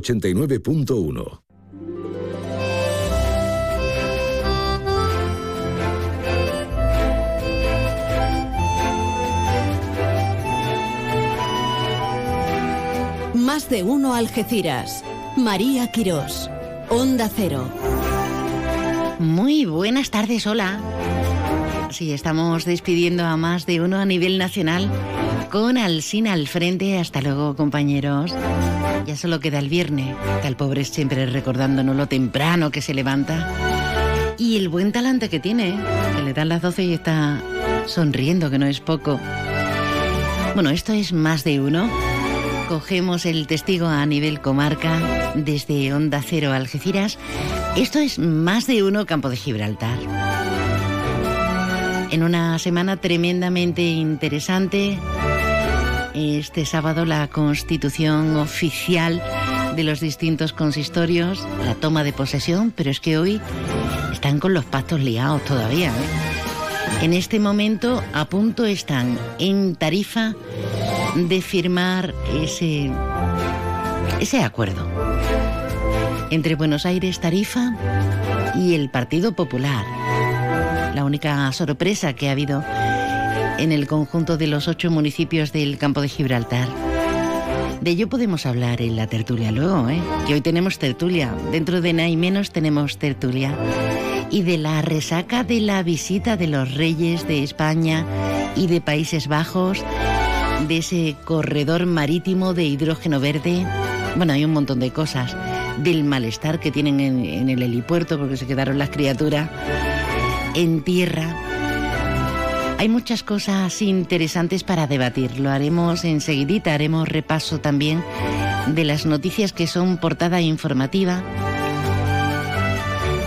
89.1 Más de uno Algeciras. María Quirós. Onda Cero. Muy buenas tardes, hola. Sí, estamos despidiendo a más de uno a nivel nacional con Alsina al frente. Hasta luego, compañeros. Ya solo queda el viernes. El pobre siempre recordándonos lo temprano que se levanta. Y el buen talante que tiene, que le dan las 12 y está sonriendo, que no es poco. Bueno, esto es más de uno. Cogemos el testigo a nivel comarca desde Onda Cero Algeciras. Esto es más de uno Campo de Gibraltar. En una semana tremendamente interesante, este sábado la constitución oficial de los distintos consistorios, la toma de posesión, pero es que hoy están con los pactos liados todavía. ¿eh? En este momento a punto están en Tarifa de firmar ese, ese acuerdo entre Buenos Aires Tarifa y el Partido Popular. La única sorpresa que ha habido en el conjunto de los ocho municipios del campo de Gibraltar. De ello podemos hablar en la tertulia luego, ¿eh? que hoy tenemos tertulia. Dentro de nada y menos tenemos tertulia. Y de la resaca de la visita de los reyes de España y de Países Bajos de ese corredor marítimo de hidrógeno verde. Bueno, hay un montón de cosas. Del malestar que tienen en, el helipuerto porque se quedaron las criaturas en tierra. Hay muchas cosas interesantes para debatir. Lo haremos enseguidita. Haremos repaso también de las noticias que son portada informativa.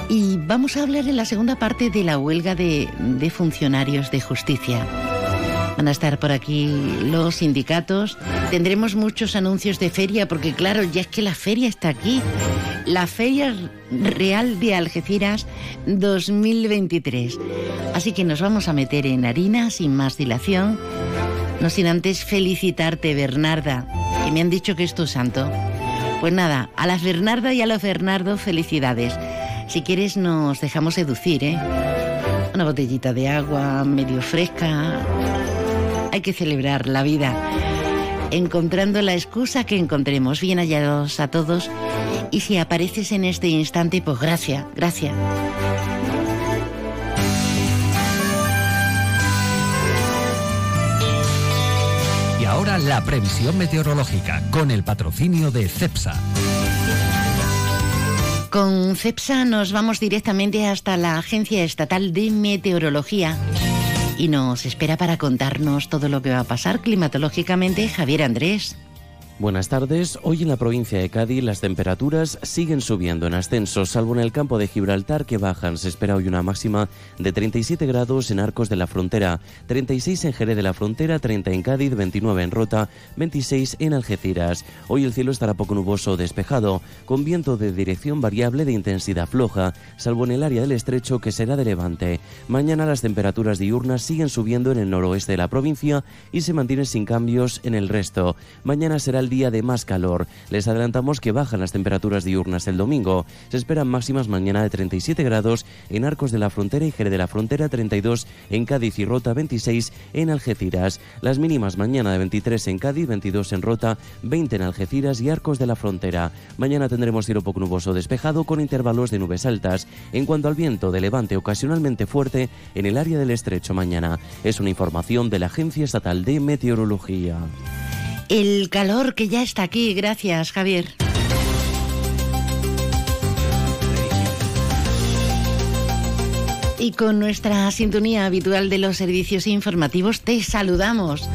Y vamos a hablar en la segunda parte de la huelga de funcionarios de justicia. Van a estar por aquí los sindicatos. Tendremos muchos anuncios de feria porque claro, ya es que la feria está aquí. La Feria Real de Algeciras 2023. Así que nos vamos a meter en harina sin más dilación. No sin antes felicitarte, Bernarda, que me han dicho que es tu santo. Pues nada, a las Bernarda y a los Bernardo, felicidades. Si quieres nos dejamos seducir, ¿eh? Una botellita de agua medio fresca, hay que celebrar la vida, encontrando la excusa que encontremos. Bien hallados a todos. Y si apareces en este instante, pues gracias, gracias. Y ahora la previsión meteorológica con el patrocinio de CEPSA. Con CEPSA nos vamos directamente hasta la Agencia Estatal de Meteorología y nos espera para contarnos todo lo que va a pasar climatológicamente Javier Andrés. Buenas tardes. Hoy en la provincia de Cádiz las temperaturas siguen subiendo en ascenso, salvo en el campo de Gibraltar que bajan. Se espera hoy una máxima de 37 grados en Arcos de la Frontera, 36 en Jerez de la Frontera, 30 en Cádiz, 29 en Rota, 26 en Algeciras. Hoy el cielo estará poco nuboso o despejado, con viento de dirección variable de intensidad floja, salvo en el área del estrecho que será de levante. Mañana las temperaturas diurnas siguen subiendo en el noroeste de la provincia y se mantienen sin cambios en el resto. Mañana será el día de más calor. Les adelantamos que bajan las temperaturas diurnas el domingo. Se esperan máximas mañana de 37 grados en Arcos de la Frontera y Jerez de la Frontera, 32 en Cádiz y Rota, 26 en Algeciras. Las mínimas mañana de 23 en Cádiz, 22 en Rota, 20 en Algeciras y Arcos de la Frontera. Mañana tendremos cielo poco nuboso despejado con intervalos de nubes altas. En cuanto al viento de levante ocasionalmente fuerte en el área del estrecho mañana. Es una información de la Agencia Estatal de Meteorología el calor que ya está aquí. Gracias, Javier. Y con nuestra sintonía habitual de los servicios informativos te saludamos.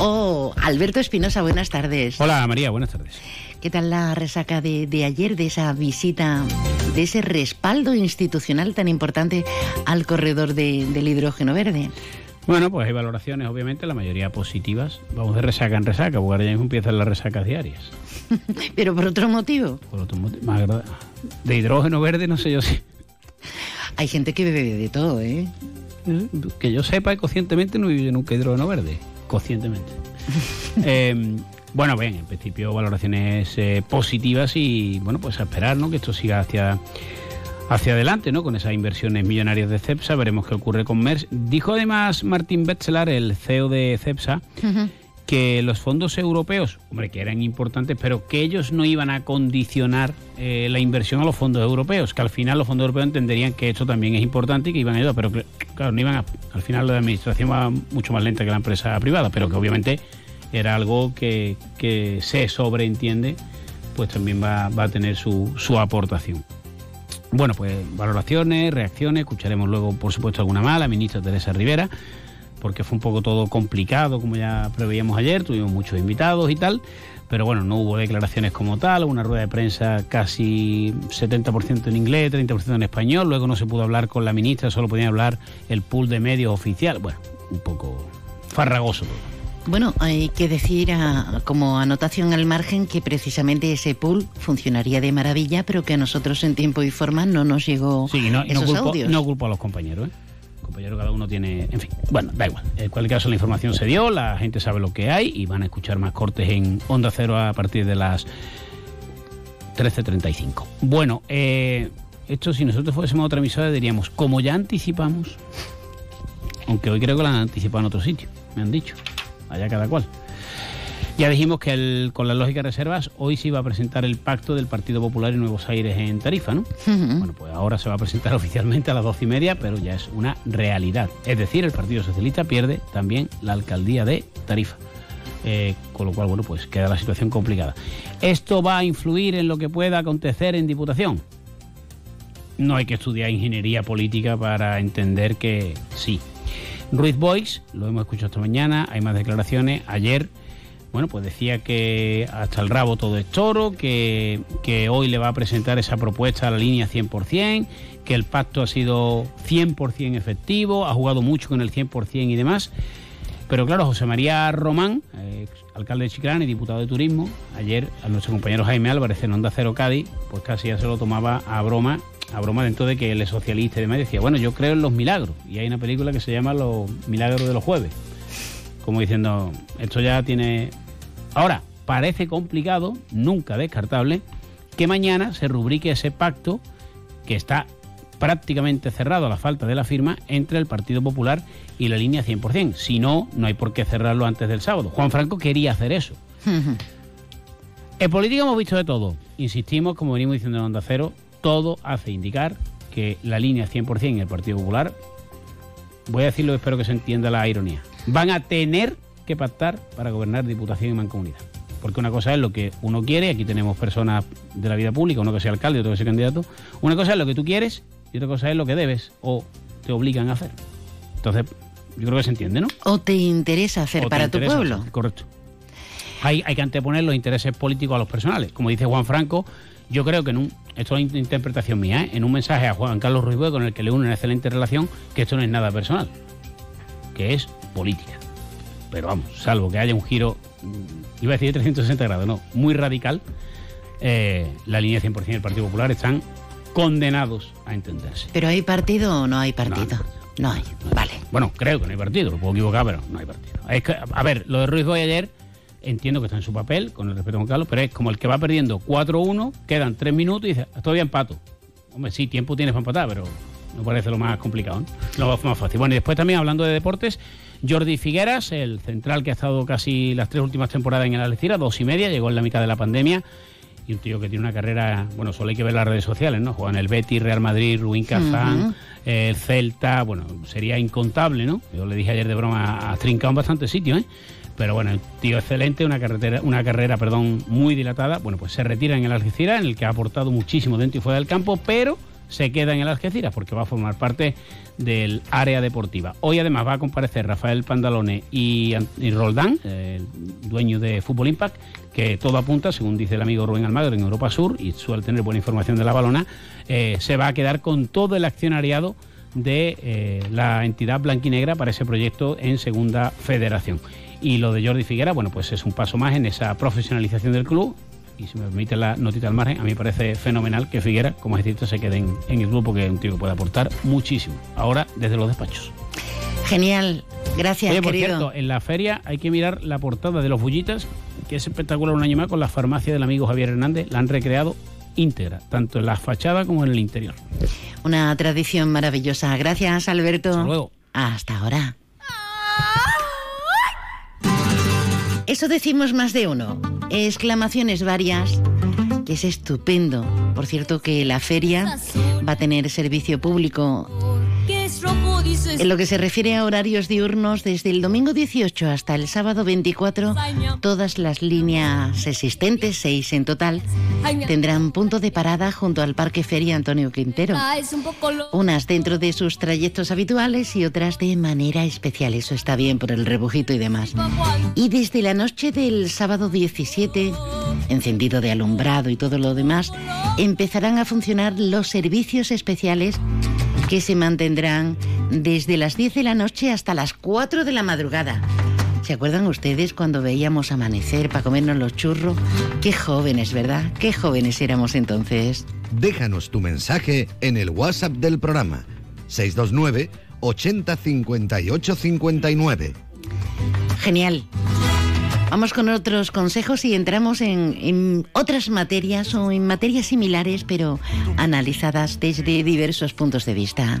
Oh, Alberto Espinosa, buenas tardes. Hola María, buenas tardes. ¿Qué tal la resaca de, ayer, de esa visita, de ese respaldo institucional tan importante al corredor del hidrógeno verde? Bueno, pues hay valoraciones, obviamente, la mayoría positivas. Vamos de resaca en resaca, porque ahora ya empiezan las resacas diarias. ¿Pero por otro motivo? Por otro motivo. Más de hidrógeno verde, no sé yo si. Hay gente que bebe de todo, ¿eh? Que yo sepa, conscientemente no vive nunca hidrógeno verde. Conscientemente. eh, Bueno, bien, en principio valoraciones eh, positivas y bueno, pues a esperar, ¿no? Que esto siga hacia hacia adelante, ¿no? Con esas inversiones millonarias de CEPSA, veremos qué ocurre con MERS. Dijo además Martín Betzler, el CEO de CEPSA, que los fondos europeos, hombre, que eran importantes, pero que ellos no iban a condicionar eh, la inversión a los fondos europeos, que al final los fondos europeos entenderían que esto también es importante y que iban a ayudar, pero claro, no iban a, al final la administración va mucho más lenta que la empresa privada, pero que obviamente era algo que, que se sobreentiende, pues también va, va a tener su, su aportación. Bueno, pues valoraciones, reacciones, escucharemos luego, por supuesto, alguna más, la ministra Teresa Rivera, porque fue un poco todo complicado, como ya preveíamos ayer, tuvimos muchos invitados y tal, pero bueno, no hubo declaraciones como tal, una rueda de prensa casi 70% en inglés, 30% en español, luego no se pudo hablar con la ministra, solo podía hablar el pool de medios oficial, bueno, un poco farragoso todo. Bueno, hay que decir como anotación al margen que precisamente ese pool funcionaría de maravilla, pero que a nosotros en tiempo y forma no nos llegó sí, no, esos no culpo, audios. No culpo a los compañeros, ¿eh? compañero cada uno tiene, en fin, bueno, da igual. En cualquier caso la información se dio, la gente sabe lo que hay y van a escuchar más cortes en Onda Cero a partir de las 13.35. Bueno, eh, esto si nosotros fuésemos otra emisora diríamos, como ya anticipamos, aunque hoy creo que lo han anticipado en otro sitio, me han dicho allá cada cual. Ya dijimos que el, con las lógicas reservas hoy se iba a presentar el pacto del Partido Popular en Nuevos Aires en Tarifa, ¿no? Bueno, pues ahora se va a presentar oficialmente a las doce y media, pero ya es una realidad. Es decir, el Partido Socialista pierde también la alcaldía de Tarifa. Eh, con lo cual, bueno, pues queda la situación complicada. ¿Esto va a influir en lo que pueda acontecer en Diputación? No hay que estudiar ingeniería política para entender que sí. Ruiz Boix, lo hemos escuchado esta mañana, hay más declaraciones. Ayer, bueno, pues decía que hasta el rabo todo es toro, que, que hoy le va a presentar esa propuesta a la línea 100%, que el pacto ha sido 100% efectivo, ha jugado mucho con el 100% y demás. Pero claro, José María Román, alcalde de Chiclana y diputado de Turismo, ayer a nuestro compañero Jaime Álvarez en Onda Cero Cádiz, pues casi ya se lo tomaba a broma a broma dentro de que él es socialista y demás, decía, bueno, yo creo en los milagros. Y hay una película que se llama Los Milagros de los Jueves. Como diciendo, esto ya tiene... Ahora, parece complicado, nunca descartable, que mañana se rubrique ese pacto que está prácticamente cerrado a la falta de la firma entre el Partido Popular y la línea 100%. Si no, no hay por qué cerrarlo antes del sábado. Juan Franco quería hacer eso. en política hemos visto de todo. Insistimos, como venimos diciendo en Onda Cero, todo hace indicar que la línea 100% en el Partido Popular, voy a decirlo, espero que se entienda la ironía, van a tener que pactar para gobernar Diputación y Mancomunidad. Porque una cosa es lo que uno quiere, aquí tenemos personas de la vida pública, uno que sea alcalde, otro que sea candidato, una cosa es lo que tú quieres y otra cosa es lo que debes o te obligan a hacer. Entonces, yo creo que se entiende, ¿no? O te interesa hacer para tu pueblo. Hacer, correcto. Hay, hay que anteponer los intereses políticos a los personales. Como dice Juan Franco, yo creo que en un, esto es una interpretación mía, ¿eh? en un mensaje a Juan Carlos Ruiz con el que le une una excelente relación, que esto no es nada personal, que es política. Pero vamos, salvo que haya un giro, mm, iba a decir de 360 grados, no, muy radical, eh, la línea 100% del Partido Popular están condenados a entenderse. ¿Pero hay partido o no hay partido? No hay, vale. Bueno, creo que no hay partido, lo puedo equivocar, pero no hay partido. Es que, a ver, lo de Ruiz Boy ayer entiendo que está en su papel, con el respeto a Juan Carlos, pero es como el que va perdiendo 4-1, quedan 3 minutos y dice, todavía empato. Hombre, sí, tiempo tienes para empatar, pero no parece lo más complicado, ¿no? lo más fácil. Bueno, y después también hablando de deportes, Jordi Figueras, el central que ha estado casi las tres últimas temporadas en el Algeciras, dos y media, llegó en la mitad de la pandemia. Y un tío que tiene una carrera, bueno, solo hay que ver las redes sociales, ¿no? Juega en el Betis, Real Madrid, Ruin Kazán, el Celta, bueno, sería incontable, ¿no? Yo le dije ayer de broma, ha trincado en bastante sitio, ¿eh? Pero bueno, tío excelente, una carretera, una carrera, perdón, muy dilatada. Bueno, pues se retira en el Algeciras, en el que ha aportado muchísimo dentro y fuera del campo, pero se queda en el Algeciras porque va a formar parte del área deportiva. Hoy además va a comparecer Rafael Pandalone y, Roldán, el dueño de Fútbol Impact, que todo apunta, según dice el amigo Rubén Almagro en Europa Sur, y suele tener buena información de la balona, eh, se va a quedar con todo el accionariado de eh, la entidad blanquinegra para ese proyecto en Segunda Federación. Y lo de Jordi Figuera, bueno, pues es un paso más en esa profesionalización del club. Y si me permite la notita al margen, a mí me parece fenomenal que Figuera, como es decir, se quede en, el grupo, que es un tío que puede aportar muchísimo. Ahora, desde los despachos. Genial, gracias. Oye, por cierto, en la feria hay que mirar la portada de los bullitas, que es espectacular un año más con la farmacia del amigo Javier Hernández. La han recreado íntegra, tanto en la fachada como en el interior. Una tradición maravillosa. Gracias, Alberto. Hasta luego. Hasta ahora. Eso decimos más de uno. Exclamaciones varias, que es estupendo. Por cierto que la feria va a tener servicio público en lo que se refiere a horarios diurnos, desde el domingo 18 hasta el sábado 24, todas las líneas existentes, seis en total, tendrán punto de parada junto al Parque Feria Antonio Quintero. Unas dentro de sus trayectos habituales y otras de manera especial. Eso está bien por el rebujito y demás. Y desde la noche del sábado 17, encendido de alumbrado y todo lo demás, empezarán a funcionar los servicios especiales que se mantendrán desde las 10 de la noche hasta las 4 de la madrugada. ¿Se acuerdan ustedes cuando veíamos amanecer para comernos los churros? Qué jóvenes, ¿verdad? Qué jóvenes éramos entonces. Déjanos tu mensaje en el WhatsApp del programa 629 80 58 59. Genial. Vamos con otros consejos y entramos en, otras materias o en materias similares, pero analizadas desde diversos puntos de vista.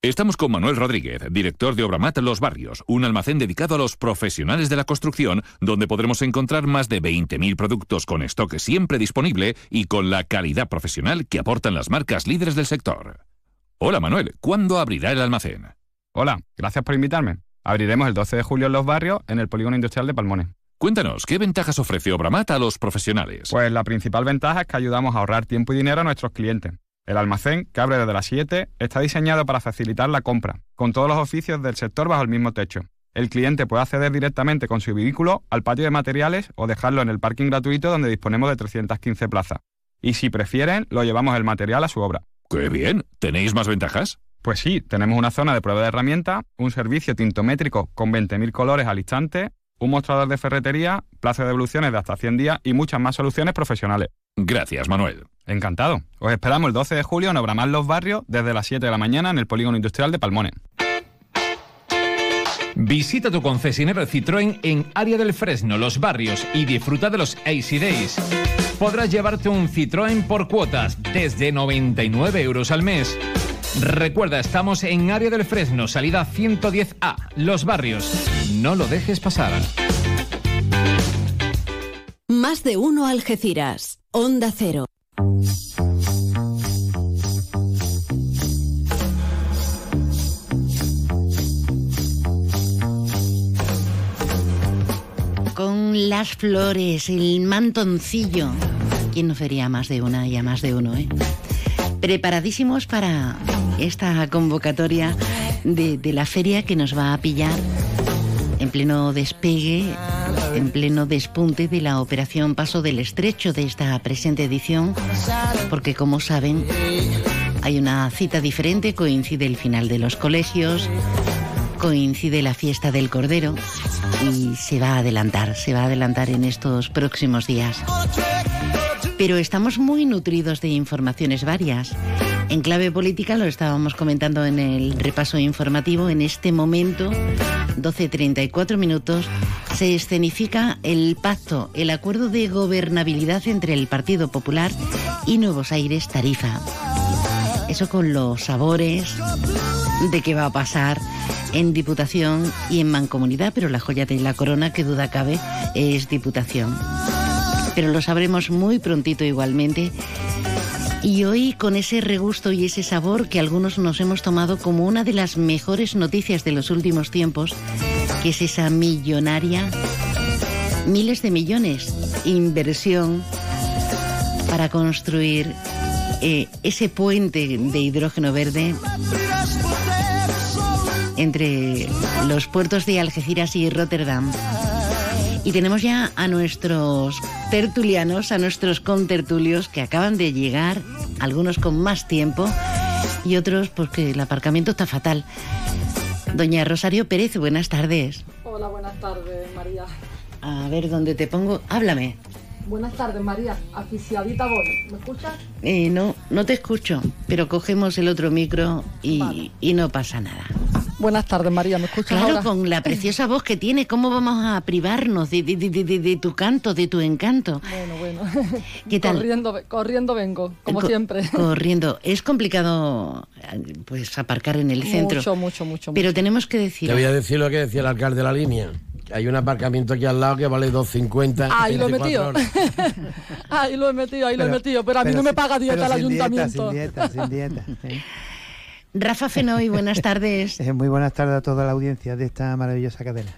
Estamos con Manuel Rodríguez, director de Obramat Los Barrios, un almacén dedicado a los profesionales de la construcción, donde podremos encontrar más de 20.000 productos con stock siempre disponible y con la calidad profesional que aportan las marcas líderes del sector. Hola Manuel, ¿cuándo abrirá el almacén? Hola, gracias por invitarme. Abriremos el 12 de julio en Los Barrios, en el Polígono Industrial de Palmones. Cuéntanos, ¿qué ventajas ofrece Obramat a los profesionales? Pues la principal ventaja es que ayudamos a ahorrar tiempo y dinero a nuestros clientes. El almacén, que abre desde las 7, está diseñado para facilitar la compra, con todos los oficios del sector bajo el mismo techo. El cliente puede acceder directamente con su vehículo al patio de materiales o dejarlo en el parking gratuito donde disponemos de 315 plazas. Y si prefieren, lo llevamos el material a su obra. ¡Qué bien! ¿Tenéis más ventajas? Pues sí, tenemos una zona de prueba de herramientas, un servicio tintométrico con 20.000 colores al instante, un mostrador de ferretería, plazo de devoluciones de hasta 100 días y muchas más soluciones profesionales. Gracias, Manuel. Encantado. Os esperamos el 12 de julio en Obramar Los Barrios desde las 7 de la mañana en el Polígono Industrial de Palmones. Visita tu concesionario Citroën en Área del Fresno, Los Barrios y disfruta de los AC Days. Podrás llevarte un Citroën por cuotas desde 99 euros al mes. Recuerda, estamos en Área del Fresno, salida 110A, Los Barrios. No lo dejes pasar. Más de uno Algeciras. Onda Cero. Con las flores, el mantoncillo. ¿Quién no fería más de una y a más de uno, eh? Preparadísimos para esta convocatoria de, de la feria que nos va a pillar en pleno despegue, en pleno despunte de la operación Paso del Estrecho de esta presente edición, porque como saben, hay una cita diferente, coincide el final de los colegios, coincide la fiesta del Cordero y se va a adelantar, se va a adelantar en estos próximos días. Pero estamos muy nutridos de informaciones varias. En clave política lo estábamos comentando en el repaso informativo. En este momento, 12.34 minutos, se escenifica el pacto, el acuerdo de gobernabilidad entre el Partido Popular y Nuevos Aires Tarifa. Eso con los sabores de qué va a pasar en Diputación y en Mancomunidad, pero la joya de la corona, que duda cabe, es Diputación. Pero lo sabremos muy prontito igualmente. Y hoy con ese regusto y ese sabor que algunos nos hemos tomado como una de las mejores noticias de los últimos tiempos, que es esa millonaria, miles de millones, inversión para construir eh, ese puente de hidrógeno verde entre los puertos de Algeciras y Rotterdam. Y tenemos ya a nuestros tertulianos, a nuestros contertulios que acaban de llegar, algunos con más tiempo y otros porque el aparcamiento está fatal. Doña Rosario Pérez, buenas tardes. Hola, buenas tardes, María. A ver, ¿dónde te pongo? Háblame. Buenas tardes, María. Aficiadita voy. ¿Me escuchas? Eh, no, no te escucho, pero cogemos el otro micro y, y no pasa nada. Buenas tardes, María. ¿Me escuchas Claro, ahora? con la preciosa voz que tiene, ¿cómo vamos a privarnos de, de- de- de- de tu canto, de tu encanto? Bueno, bueno. ¿Qué tal? Corriendo, ve- corriendo vengo, como Co- siempre. Corriendo. Es complicado eh, pues aparcar en el centro. Mucho, mucho, mucho. Pero mucho. tenemos que decir. Te voy a decir lo que decía el alcalde de la línea. Hay un aparcamiento aquí al lado que vale 2.50. Ahí lo he 24 metido. ahí lo he metido, ahí lo he metido. Pero a mí pero no me paga dieta el dieta, ayuntamiento. sin dieta, sin dieta. sí. Rafa Fenoy, buenas tardes. Eh, Muy buenas tardes a toda la audiencia de esta maravillosa cadena.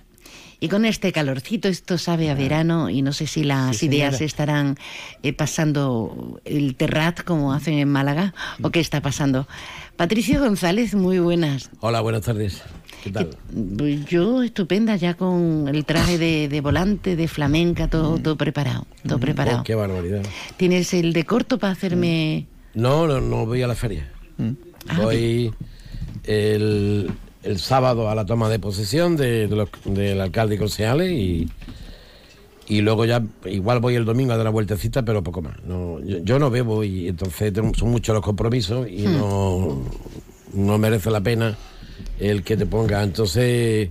Y con este calorcito, esto sabe a verano y no sé si las Sí, ideas señora. estarán eh, pasando el terrat como hacen en Málaga o qué está pasando. Patricio González, muy buenas. Hola, buenas tardes. ¿Qué tal? Pues Yo estupenda, ya con el traje de, de volante, de flamenca, todo, todo preparado, todo preparado. Oh, qué barbaridad. ¿Tienes el de corto para hacerme...? No, no, no voy a la feria. Ah, Voy el, el sábado a la toma de posesión de, de los- del alcalde y concejales y, y luego ya igual voy el domingo a dar la vueltecita, pero poco más. No, yo, yo no bebo y entonces tengo- son muchos los compromisos y Hmm. no, no merece la pena el que te ponga. Entonces,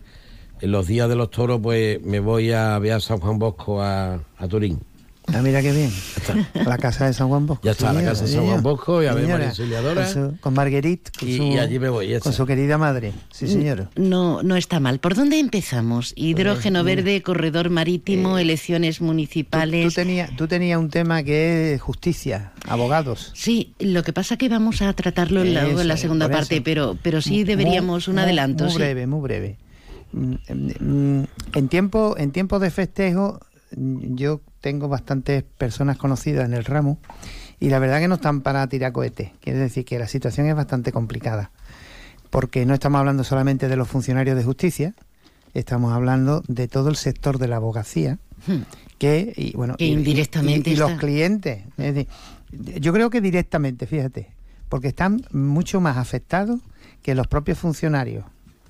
en los días de los toros, pues me voy a ver a San Juan Bosco a, a Turín. Ah, mira qué bien. La casa de San Juan Bosco. Ya está, la casa de San. Juan Bosco y a ver María Auxiliadora. Con, su- con Marguerite. Con Y- su, y allí me voy, Con su querida madre. Sí, señora. No, no está mal. ¿Por dónde empezamos? Hidrógeno mira. verde, corredor marítimo, elecciones municipales. Tú tenías tú tenías un tema que es justicia, abogados. Sí, lo que pasa que vamos a tratarlo en la, Eso, en la segunda parte, pero, pero sí deberíamos un adelanto. Muy sí. breve, muy breve. Mm, mm, En tiempo, en tiempo de festejo, mm, yo tengo bastantes personas conocidas en el ramo y la verdad que no están para tirar cohetes. Quiere decir que la situación es bastante complicada. Porque no estamos hablando solamente de los funcionarios de justicia, estamos hablando de todo el sector de la abogacía, Hmm. que, y, bueno, Que y- y- indirectamente y, y los clientes. Es decir, yo creo que directamente, fíjate, porque están mucho más afectados que los propios funcionarios.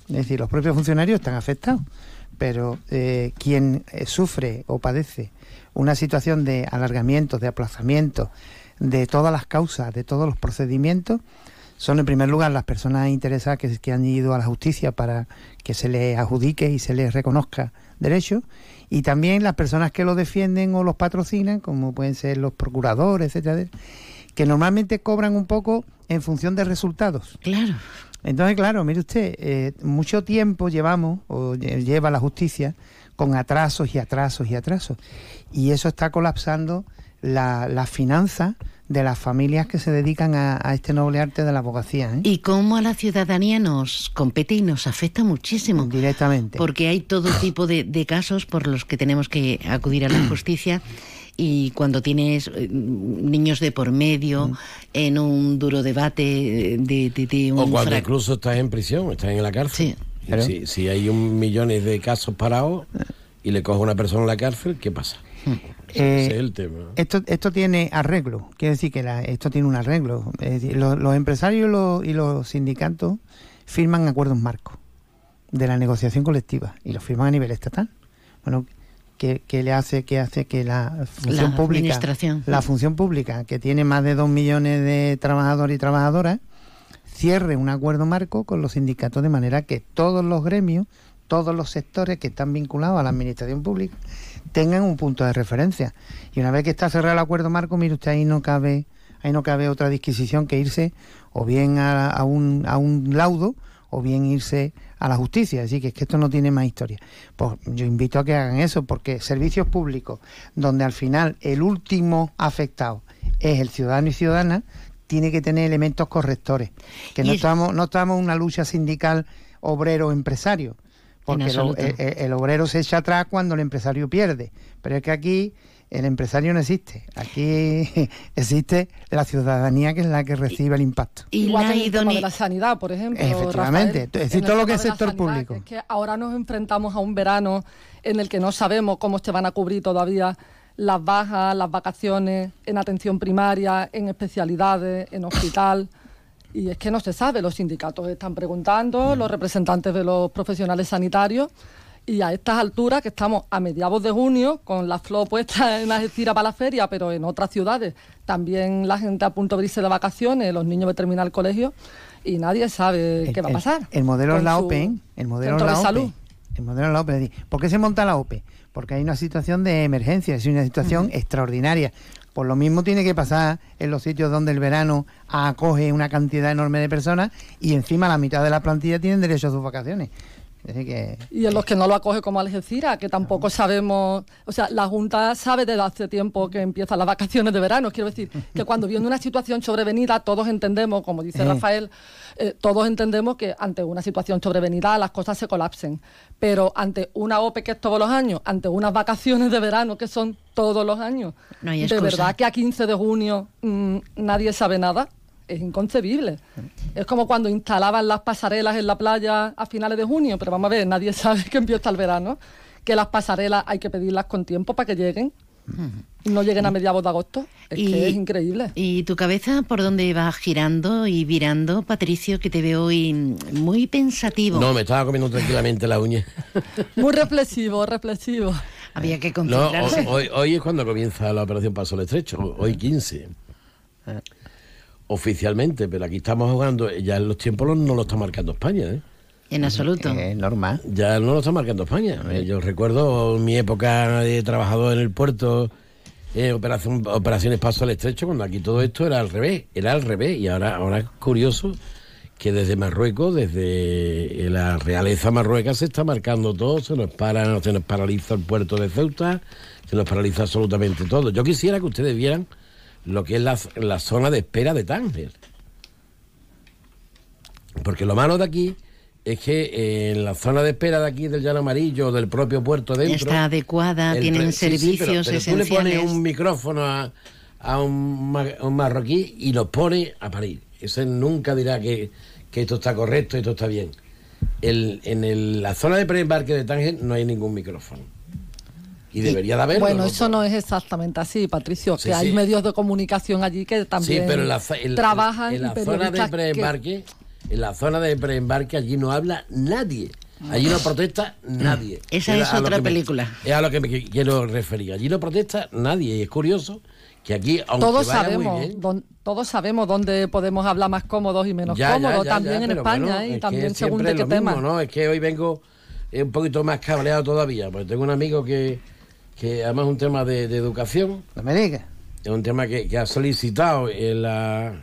Es decir, los propios funcionarios están afectados, pero eh, quien eh, sufre o padece una situación de alargamiento, de aplazamiento, de todas las causas, de todos los procedimientos, son en primer lugar las personas interesadas que, que han ido a la justicia para que se les adjudique y se les reconozca derechos, y también las personas que lo defienden o los patrocinan, como pueden ser los procuradores, etcétera, que normalmente cobran un poco en función de resultados. Claro. Entonces, claro, mire usted, eh, mucho tiempo llevamos, o lle- lleva la justicia, con atrasos y atrasos y atrasos. Y eso está colapsando la, la finanza de las familias que se dedican a, a este noble arte de la abogacía. ¿eh? Y cómo a la ciudadanía nos compete y nos afecta muchísimo. Directamente. Porque hay todo tipo de, de casos por los que tenemos que acudir a la justicia. Y cuando tienes eh, niños de por medio, en un duro debate eh, de, de- de un O cuando frac- incluso estás en prisión, estás en la cárcel. Claro. Si, si hay un millones de casos parados y le coge a una persona en la cárcel, ¿qué pasa? Eh, Ese es el tema. Esto, esto tiene arreglo, quiere decir que la- esto tiene un arreglo. Es decir, los, los empresarios y los, y los sindicatos firman acuerdos marcos de la negociación colectiva y los firman a nivel estatal. Bueno, que, que le hace que hace que la función La pública, administración. la función pública que tiene más de dos millones de trabajadores y trabajadoras cierre un acuerdo marco con los sindicatos de manera que todos los gremios, todos los sectores que están vinculados a la administración pública tengan un punto de referencia. Y una vez que está cerrado el acuerdo marco, mire usted, ahí no cabe, ahí no cabe otra disquisición que irse o bien a, a un, a un laudo o bien irse a la justicia. Así que es que esto no tiene más historia. Pues yo invito a que hagan eso, porque servicios públicos, donde al final el último afectado es el ciudadano y ciudadana, tiene que tener elementos correctores. Que no es- estamos, no estamos en una lucha sindical obrero-empresario. Porque el, absoluto. el- el obrero se echa atrás cuando el empresario pierde. Pero es que aquí el empresario no existe. Aquí existe la ciudadanía que es la que recibe el impacto. Y Igual que en el tema de la sanidad, por ejemplo. Efectivamente, Rafael, es decir, todo lo que es la sector sanidad, público. que Es que ahora nos enfrentamos a un verano en el que no sabemos cómo se van a cubrir todavía las bajas, las vacaciones en atención primaria, en especialidades, en hospital. Y es que no se sabe, los sindicatos están preguntando, los representantes de los profesionales sanitarios, y a estas alturas, que estamos a mediados de junio, con la flor puesta en la estira para la feria, pero en otras ciudades también la gente a punto de irse de vacaciones, los niños de terminar el colegio, y nadie sabe qué va a pasar. El, modelo es la OPE, el modelo es la OPE. salud. El modelo es la OPE. ¿Por qué se monta la OPE? Porque hay una situación de emergencia, es una situación extraordinaria. Por lo mismo tiene que pasar en los sitios donde el verano acoge una cantidad enorme de personas y encima la mitad de la plantilla tienen derecho a sus vacaciones. Que Y en los que no lo acoge como Algeciras, que tampoco sabemos, o sea, la Junta sabe desde hace tiempo que empiezan las vacaciones de verano. Quiero decir que cuando viene una situación sobrevenida, todos entendemos, como dice Eh. Rafael, eh, todos entendemos que ante una situación sobrevenida las cosas se colapsen. Pero ante una OPE que es todos los años, ante unas vacaciones de verano que son todos los años, No hay de verdad que a 15 de junio mm, nadie sabe nada. Es inconcebible. Es como cuando instalaban las pasarelas en la playa a finales de junio, pero vamos a ver, nadie sabe que empieza el verano, que las pasarelas hay que pedirlas con tiempo para que lleguen, no lleguen a mediados de agosto. Es que es increíble. ¿Y tu cabeza por dónde va girando y virando, Patricio, que te veo hoy muy pensativo? No, me estaba comiendo tranquilamente la uña. Muy reflexivo, reflexivo. Había que No, concentrarse. ho- hoy, hoy es cuando comienza la operación Paso al Estrecho, hoy 15. Oficialmente, pero aquí estamos jugando, ya en los tiempos no lo está marcando España, ¿eh? En absoluto. Es normal. Ya no lo está marcando España. Eh, Yo recuerdo mi época de trabajador en el puerto, eh, operación, operaciones Paso al Estrecho, cuando aquí todo esto era al revés, era al revés. Y ahora, ahora es curioso que desde Marruecos, desde la realeza marrueca se está marcando todo, se nos para, se nos paraliza el puerto de Ceuta, se nos paraliza absolutamente todo. Yo quisiera que ustedes vieran lo que es la, la zona de espera de Tánger. Porque lo malo de aquí es que eh, en la zona de espera de aquí del Llano Amarillo, del propio puerto dentro... Está adecuada, el tienen sí, sí, pero- servicios pero, tú le esenciales. pones un micrófono a, a un, a un marroquí y nos pone a parir. Ese nunca dirá que, que esto está correcto, esto está bien. El- en el- la zona de preembarque de Tánger no hay ningún micrófono. Y debería de haberlo. Bueno, ¿no? eso no es exactamente así, Patricio, Sí, que hay medios de comunicación allí que también sí, pero en la, zo- en- trabajan en la y zona de que- preembarque, en la zona de preembarque allí no habla nadie. Allí no protesta nadie. Esa Era es otra me- película. es a lo que me qui- quiero referir. Allí no protesta nadie. Y es curioso que aquí, aunque todos vaya sabemos, muy bien, dón- todos sabemos dónde podemos hablar más cómodos y menos Ya, cómodos, ya, también ya, en España bueno, ¿eh? es y que también según de qué mismo, tema. ¿no? Es que hoy vengo eh, un poquito más cabreado todavía, porque tengo un amigo que, que además es un tema de, de educación. Es un tema que, que ha solicitado el, la-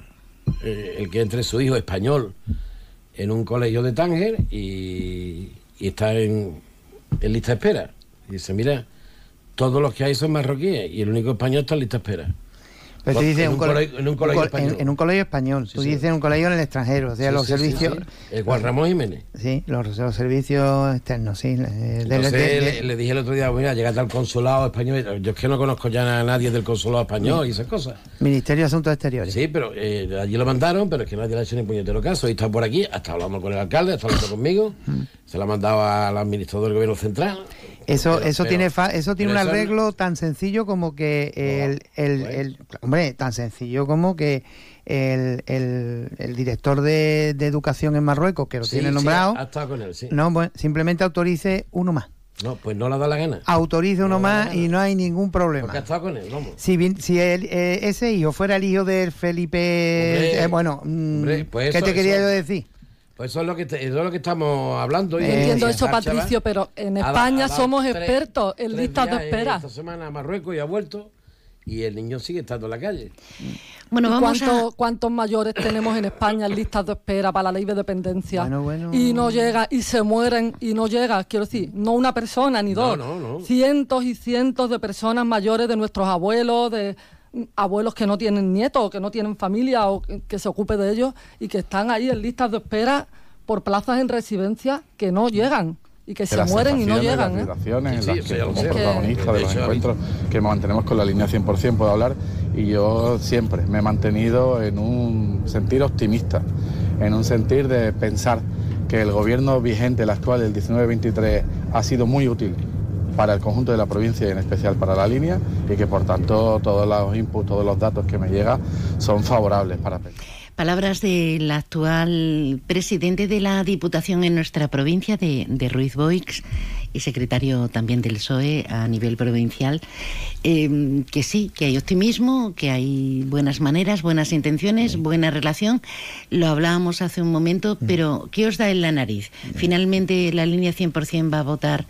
eh, el que entre su hijo español en un colegio de Tánger y, y está en, en lista de espera. Y dice, mira, todos los que hay son marroquíes y el único español está en lista de espera. Pero tú dices en, un un cole- colegio, en un colegio col- en- español. en un colegio español. Tú dices un colegio en el extranjero. O sea, Sí, los sí, servicios. El Juan Ramón Jiménez. Sí, los, los servicios externos, sí. eh, Entonces de- de- le, le dije el otro día, mira, llegate al consulado español. Yo es que no conozco ya a nadie del consulado español y esas cosas. Ministerio de Asuntos Exteriores. Sí, pero eh, allí lo mandaron, pero es que nadie le ha hecho ni puñetero caso. Y está por aquí, hasta hablando con el alcalde, está hablando conmigo. Se la ha mandado al administrador del gobierno central. Eso, Pero- eso pero- tiene fa- eso tiene un arreglo tan sencillo como que el, el- el- hombre, tan sencillo como que el, el- el director de, de educación en Marruecos, que lo Sí, tiene sí, nombrado, ha estado con él, sí. no, bueno, simplemente autorice uno más. No, pues no le da la gana. Autorice uno No más y no hay ningún problema. Porque ha estado con él, vamos. Si, bien- si el- eh, ese hijo fuera el hijo del Felipe, Hombre, eh, bueno, mm, hombre, pues ¿qué eso- te quería eso- yo decir? Pues eso es lo que, te- eso es lo que estamos hablando. y- Yo entiendo y eso, Patricio, pero en da- España somos tres- expertos en listas de eh, espera. Esta semana a Marruecos y ha vuelto y el niño sigue estando en la calle. Bueno, ¿Y vamos cuántos, cuántos mayores tenemos en España en listas de espera para la ley de dependencia? Bueno, bueno. Y no llega, y se mueren, y no llega. Quiero decir, no una persona ni No, dos. no, no. Cientos y cientos de personas mayores de nuestros abuelos, de abuelos que no tienen nietos, o que no tienen familia, o que, que se ocupe de ellos, y que están ahí en listas de espera por plazas en residencia que no llegan. y que de se mueren y no llegan. las ¿eh? Sí, en sí, las eso que ya lo como sé. protagonista de De los hecho, encuentros que mantenemos con la línea 100% puedo hablar y yo siempre me he mantenido en un sentir optimista, en un sentir de pensar que el gobierno vigente, el actual, el 19-23, ha sido muy útil para el conjunto de la provincia y en especial para la línea y que por tanto todos los inputs, todos los datos que me llegan son favorables para Pepe. Palabras del actual presidente de la Diputación en nuestra provincia, de, de Ruiz Boix, y secretario también del PSOE a nivel provincial, eh, que sí, que hay optimismo, que hay buenas maneras, buenas intenciones, buena relación. Lo hablábamos hace un momento, pero ¿qué os da en la nariz? Finalmente la línea 100% va a votar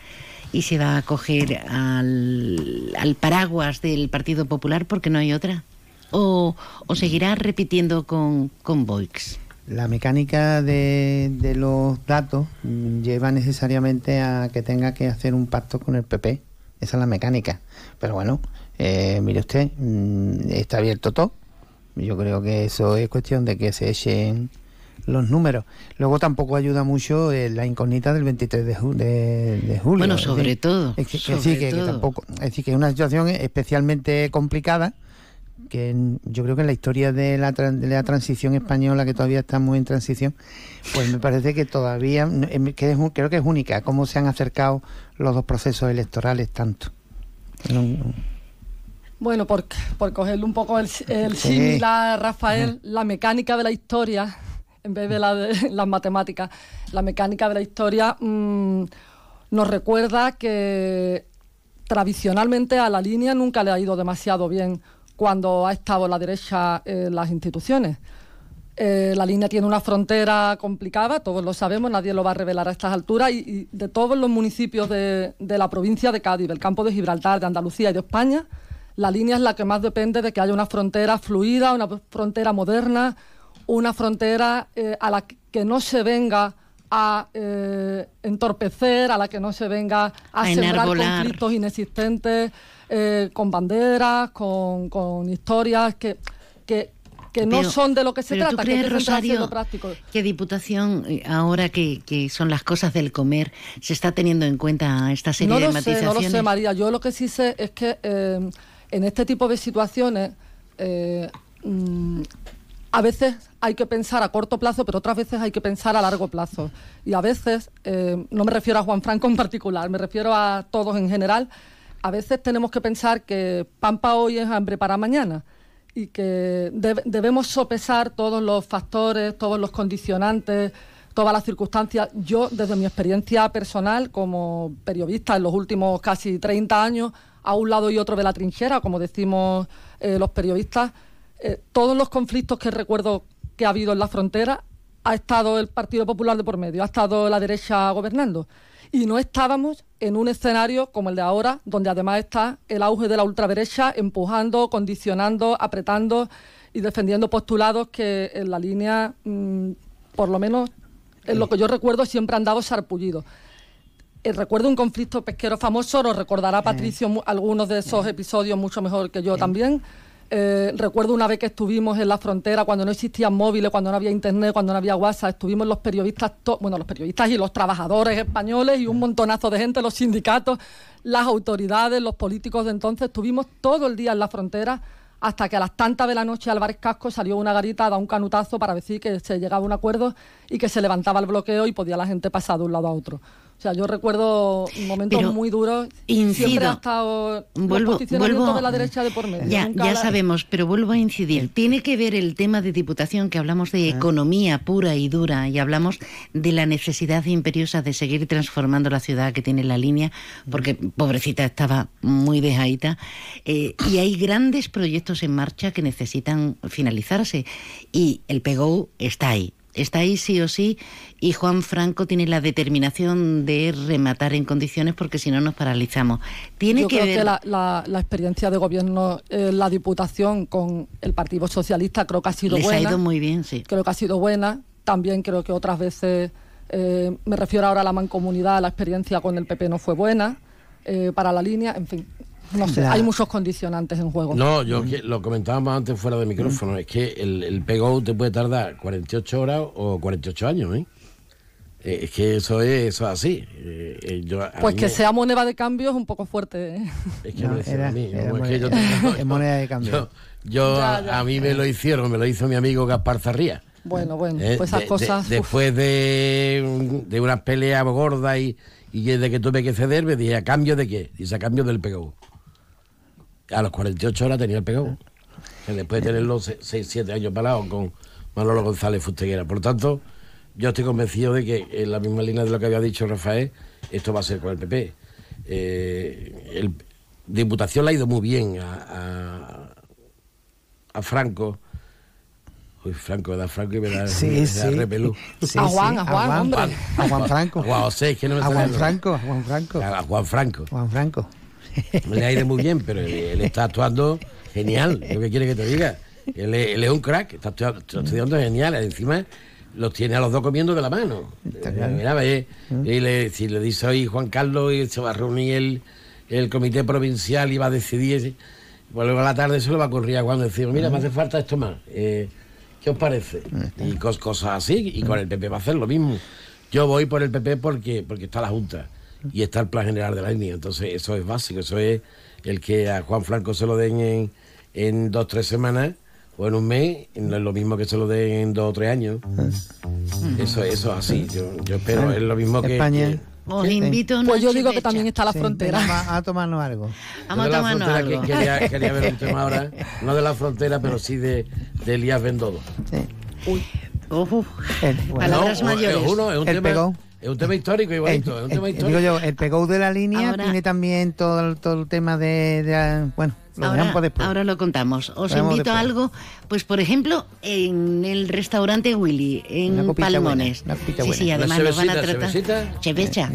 y se va a acoger al, paraguas del Partido Popular porque no hay otra. ¿O, seguirá repitiendo con, con Boix? La mecánica de, de los datos lleva necesariamente a que tenga que hacer un pacto con el PP. Esa es la mecánica. Pero bueno, eh, mire usted, mm, está abierto todo. Yo creo que eso es cuestión de que se echen los números. Luego tampoco ayuda mucho eh, la incógnita del 23 de, ju- de- de julio. Bueno, Es sobre decir, todo, Es que, sobre sí, que, que todo. tampoco. Es decir, que es una situación especialmente complicada que en- yo creo que en la historia de la, tran- de la transición española, que todavía estamos en transición, pues me parece que todavía, em, que es un- creo que es única, cómo se han acercado los dos procesos electorales tanto. No- Bueno, por, por cogerle un poco el, el Sí. símil a Rafael, la mecánica de la historia, en vez de, la las matemáticas, la mecánica de la historia mm, nos recuerda que tradicionalmente a la línea nunca le ha ido demasiado bien cuando ha estado la derecha en las instituciones. Eh, la línea tiene una frontera complicada, todos lo sabemos, nadie lo va a revelar a estas alturas, y, y de todos los municipios de, de la provincia de Cádiz, del campo de Gibraltar, de Andalucía y de España, la línea es la que más depende de que haya una frontera fluida, una frontera moderna, una frontera eh, a la que no se venga a eh, entorpecer, a la que no se venga a, A sembrar enarbolar. conflictos inexistentes, eh, con banderas, con, con historias que, que, que no son de lo que se ¿tú trata, que que crees, en Rosario, práctico. ¿Qué Diputación, ahora que, que son las cosas del comer, se está teniendo en cuenta esta serie no de lo sé, matizaciones? no lo sé, María. Yo lo que sí sé es que eh, en este tipo de situaciones mm, a veces hay que pensar a corto plazo, pero otras veces hay que pensar a largo plazo. Y a veces, eh, no me refiero a Juan Franco en particular, me refiero a todos en general, a veces tenemos que pensar que pan para hoy es hambre para mañana y que deb- debemos sopesar todos los factores, todos los condicionantes, todas las circunstancias. Yo, desde mi experiencia personal como periodista en los últimos casi 30 años, a un lado y otro de la trinchera, como decimos eh, los periodistas, eh, todos los conflictos que recuerdo que ha habido en la frontera, ha estado el Partido Popular de por medio, ha estado la derecha gobernando. Y no estábamos en un escenario como el de ahora, donde además está el auge de la ultraderecha empujando, condicionando, apretando y defendiendo postulados que en la línea, mm, por lo menos en lo que yo recuerdo, siempre han dado sarpullido. Eh, recuerdo un conflicto pesquero famoso, lo recordará Patricio mu- algunos de esos episodios mucho mejor que yo también. Eh, recuerdo una vez que estuvimos en la frontera cuando no existían móviles, cuando no había internet, cuando no había WhatsApp, estuvimos los periodistas, bueno, los periodistas y los trabajadores españoles y un montonazo de gente, los sindicatos, las autoridades, los políticos de entonces, estuvimos todo el día en la frontera hasta que a las tantas de la noche Álvarez Casco salió una garita a dar un canutazo para decir que se llegaba a un acuerdo y que se levantaba el bloqueo y podía la gente pasar de un lado a otro. O sea, yo recuerdo momentos Pero muy duros. incido. Siempre ha estado Vuelvo- vuelvo- de la derecha de por medio. Ya, ya la- sabemos, pero vuelvo a incidir. Tiene que ver el tema de Diputación, que hablamos de economía pura y dura, y hablamos de la necesidad imperiosa de seguir transformando la ciudad que tiene la línea, porque pobrecita estaba muy dejadita. Eh, y hay grandes proyectos en marcha que necesitan finalizarse. Y el PEGO está ahí. Está ahí sí o sí y Juan Franco tiene la determinación de rematar en condiciones porque si no nos paralizamos. Tiene Yo que creo ver que la, la- la experiencia de gobierno en la Diputación con el Partido Socialista creo que ha sido les ha buena. ido muy bien, sí. Creo que ha sido buena. También creo que otras veces, eh, me refiero ahora a la mancomunidad, la experiencia con el PP no fue buena eh, para la línea. En fin, no sé, Ya. hay muchos condicionantes en juego. No, yo que- lo comentábamos antes fuera de micrófono, es que el, el PGO te puede tardar 48 horas o 48 años, ¿eh? Eh, es que eso es, eso es así. Eh, eh, yo, Pues que me- sea moneda de cambio es un poco fuerte. ¿eh? Es que No, me decía era- a mí, era como es moneda- que yo tengo- es moneda de cambio. Yo, yo- Ya, ya. a mí me lo hicieron, me lo hizo mi amigo Gaspar Zarría. Bueno, bueno, Eh, pues esas de- cosas. después de, de unas peleas gordas y, y de que tuve que ceder, me dije, ¿a cambio de qué? Dice, a cambio del PGU. A los 48 horas tenía el PGU. Que después de tenerlo 6, 7 años parado con Manolo González Fusteguera. Por lo tanto, yo estoy convencido de que en la misma línea de lo que había dicho Rafael, esto va a ser con el PP. Eh, el Diputación le ha ido muy bien a, a, a Franco. Uy, Franco, me da Franco y me da, Sí, me da sí. repelú. Sí, A Juan, sí, a Juan, hombre. A Juan Franco. A Juan José, es que no me A Juan. Franco, a Juan Franco. A Juan Franco. Juan Franco. Le ha ido muy bien, pero él, él está actuando genial. ¿Lo que quiere que te diga? Él, es- él es un crack, está estudiando, genial. Encima los tiene a los dos comiendo de la mano. Mira, ve, y le, si le dice hoy Juan Carlos y se va a reunir el, el comité provincial y va a decidir, pues luego a la tarde se lo va a ocurrir a Juan decir, mira, me hace falta esto más. Eh, ¿Qué os parece? Y cos- cosas así, y con el PP va a hacer lo mismo. Yo voy por el PP porque, porque está la Junta y está el Plan General de la línea. Entonces, eso es básico, eso es el que a Juan Franco se lo den en, en dos, tres semanas o en un mes, no es lo mismo que se lo den en dos o tres años. Eso, eso es así, yo, yo espero, es lo mismo que... España. que- Os invito a una Pues yo digo que también está la Sí, frontera. venga, va a tomarnos algo. Vamos a tomarnos algo. que quería, quería ver un tema ahora, no de la frontera, pero sí de, de Elías Bendodo. Sí. Ojo. El, Palabras No, mayores. Es, uno, es, un El tema, pegó. Es un tema histórico y bonito. es un el- tema el- histórico. digo yo, el pegou de la línea Ahora- tiene también todo el, todo el tema de, de- bueno, lo Ahora, después. ahora lo contamos. Os Lo invito a algo, pues por ejemplo, en el restaurante Willy, en Palmones. buena, sí, buena. sí, además nos van a tratar. Chevecha.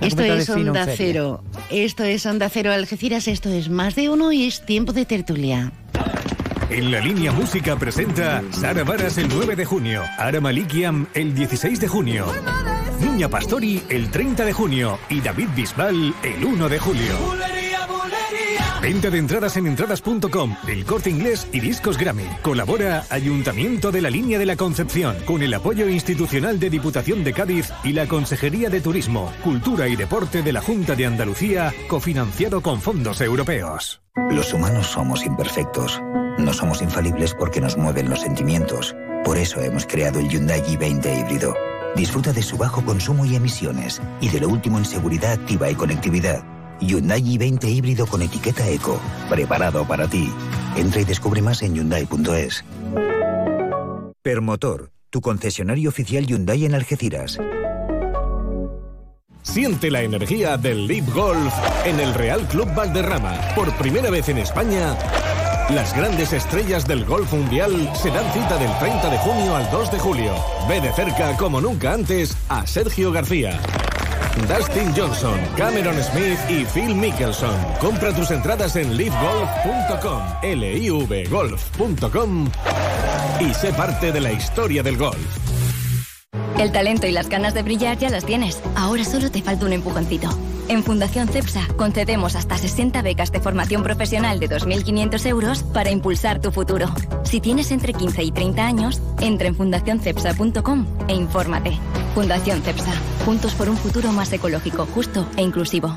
Esto es Onda. Cero. Esto es Onda Cero Algeciras. Esto es más de uno y es tiempo de tertulia. En la línea música presenta Sara Varas el 9 de junio, Ara Malikian el 16 de junio, Niña Pastori el 30 de junio y David Bisbal el 1 de julio. Venta de entradas en entradas.com, El Corte Inglés y Discos Grammy. Colabora Ayuntamiento de la Línea de la Concepción con el apoyo institucional de Diputación de Cádiz y la Consejería de Turismo, Cultura y Deporte de la Junta de Andalucía, cofinanciado con fondos europeos. Los humanos somos imperfectos. No somos infalibles porque nos mueven los sentimientos. Por eso hemos creado el Hyundai i20 híbrido. Disfruta de su bajo consumo y emisiones y de lo último en seguridad activa y conectividad. Hyundai i20 híbrido con etiqueta eco. Preparado para ti. Entra y descubre más en hyundai.es. Permotor, tu concesionario oficial Hyundai en Algeciras. Siente la energía del Leap Golf en el Real Club Valderrama. Por primera vez en España, las grandes estrellas del golf mundial se dan cita del 30 de junio al 2 de julio. Ve de cerca, como nunca antes, a Sergio García. Dustin Johnson, Cameron Smith y Phil Mickelson. Compra tus entradas en livegolf.com, livgolf.com y sé parte de la historia del golf. El talento y las ganas de brillar ya las tienes. Ahora solo te falta un empujoncito. En Fundación CEPSA concedemos hasta 60 becas de formación profesional de 2.500 euros para impulsar tu futuro. Si tienes entre 15 y 30 años, entra en fundacioncepsa.com e infórmate. Fundación CEPSA. Juntos por un futuro más ecológico, justo e inclusivo.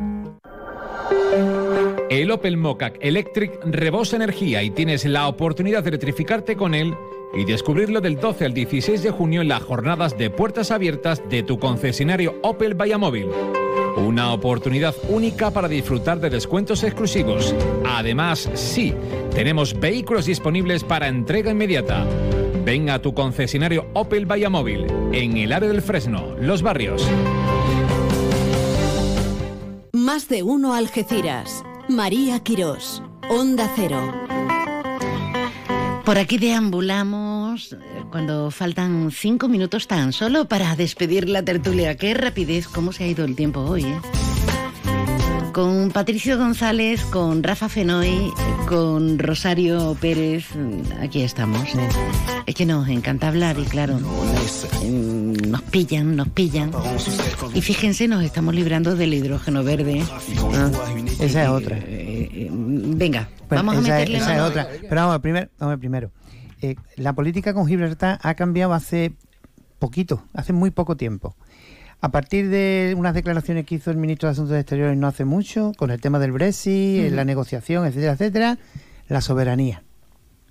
El Opel Mocac Electric rebosa energía y tienes la oportunidad de electrificarte con él y descubrirlo del 12 al 16 de junio en las jornadas de puertas abiertas de tu concesionario Opel Vallamóvil. Una oportunidad única para disfrutar de descuentos exclusivos. Además, sí, tenemos vehículos disponibles para entrega inmediata. Ven a tu concesionario Opel Vallamóvil en el área del Fresno, Los Barrios. Más de uno Algeciras. María Quirós. Onda Cero. Por aquí deambulamos eh, cuando faltan cinco minutos tan solo para despedir la tertulia. Qué rapidez, cómo se ha ido el tiempo hoy, ¿eh? Con Patricio González, con Rafa Fenoy, con Rosario Pérez, aquí estamos. Es que nos encanta hablar y claro, mm, nos pillan, nos pillan. Y fíjense, nos estamos librando del hidrógeno verde. Ah, Esa es otra. eh, eh, venga, Bueno, vamos a meterle esa es otra. Pero vamos, primero, vamos primero. Eh, la política con Gibraltar ha cambiado hace poquito, hace muy poco tiempo. A partir de unas declaraciones que hizo el ministro de Asuntos Exteriores no hace mucho, con el tema del Brexit, la negociación, etcétera, etcétera, la soberanía.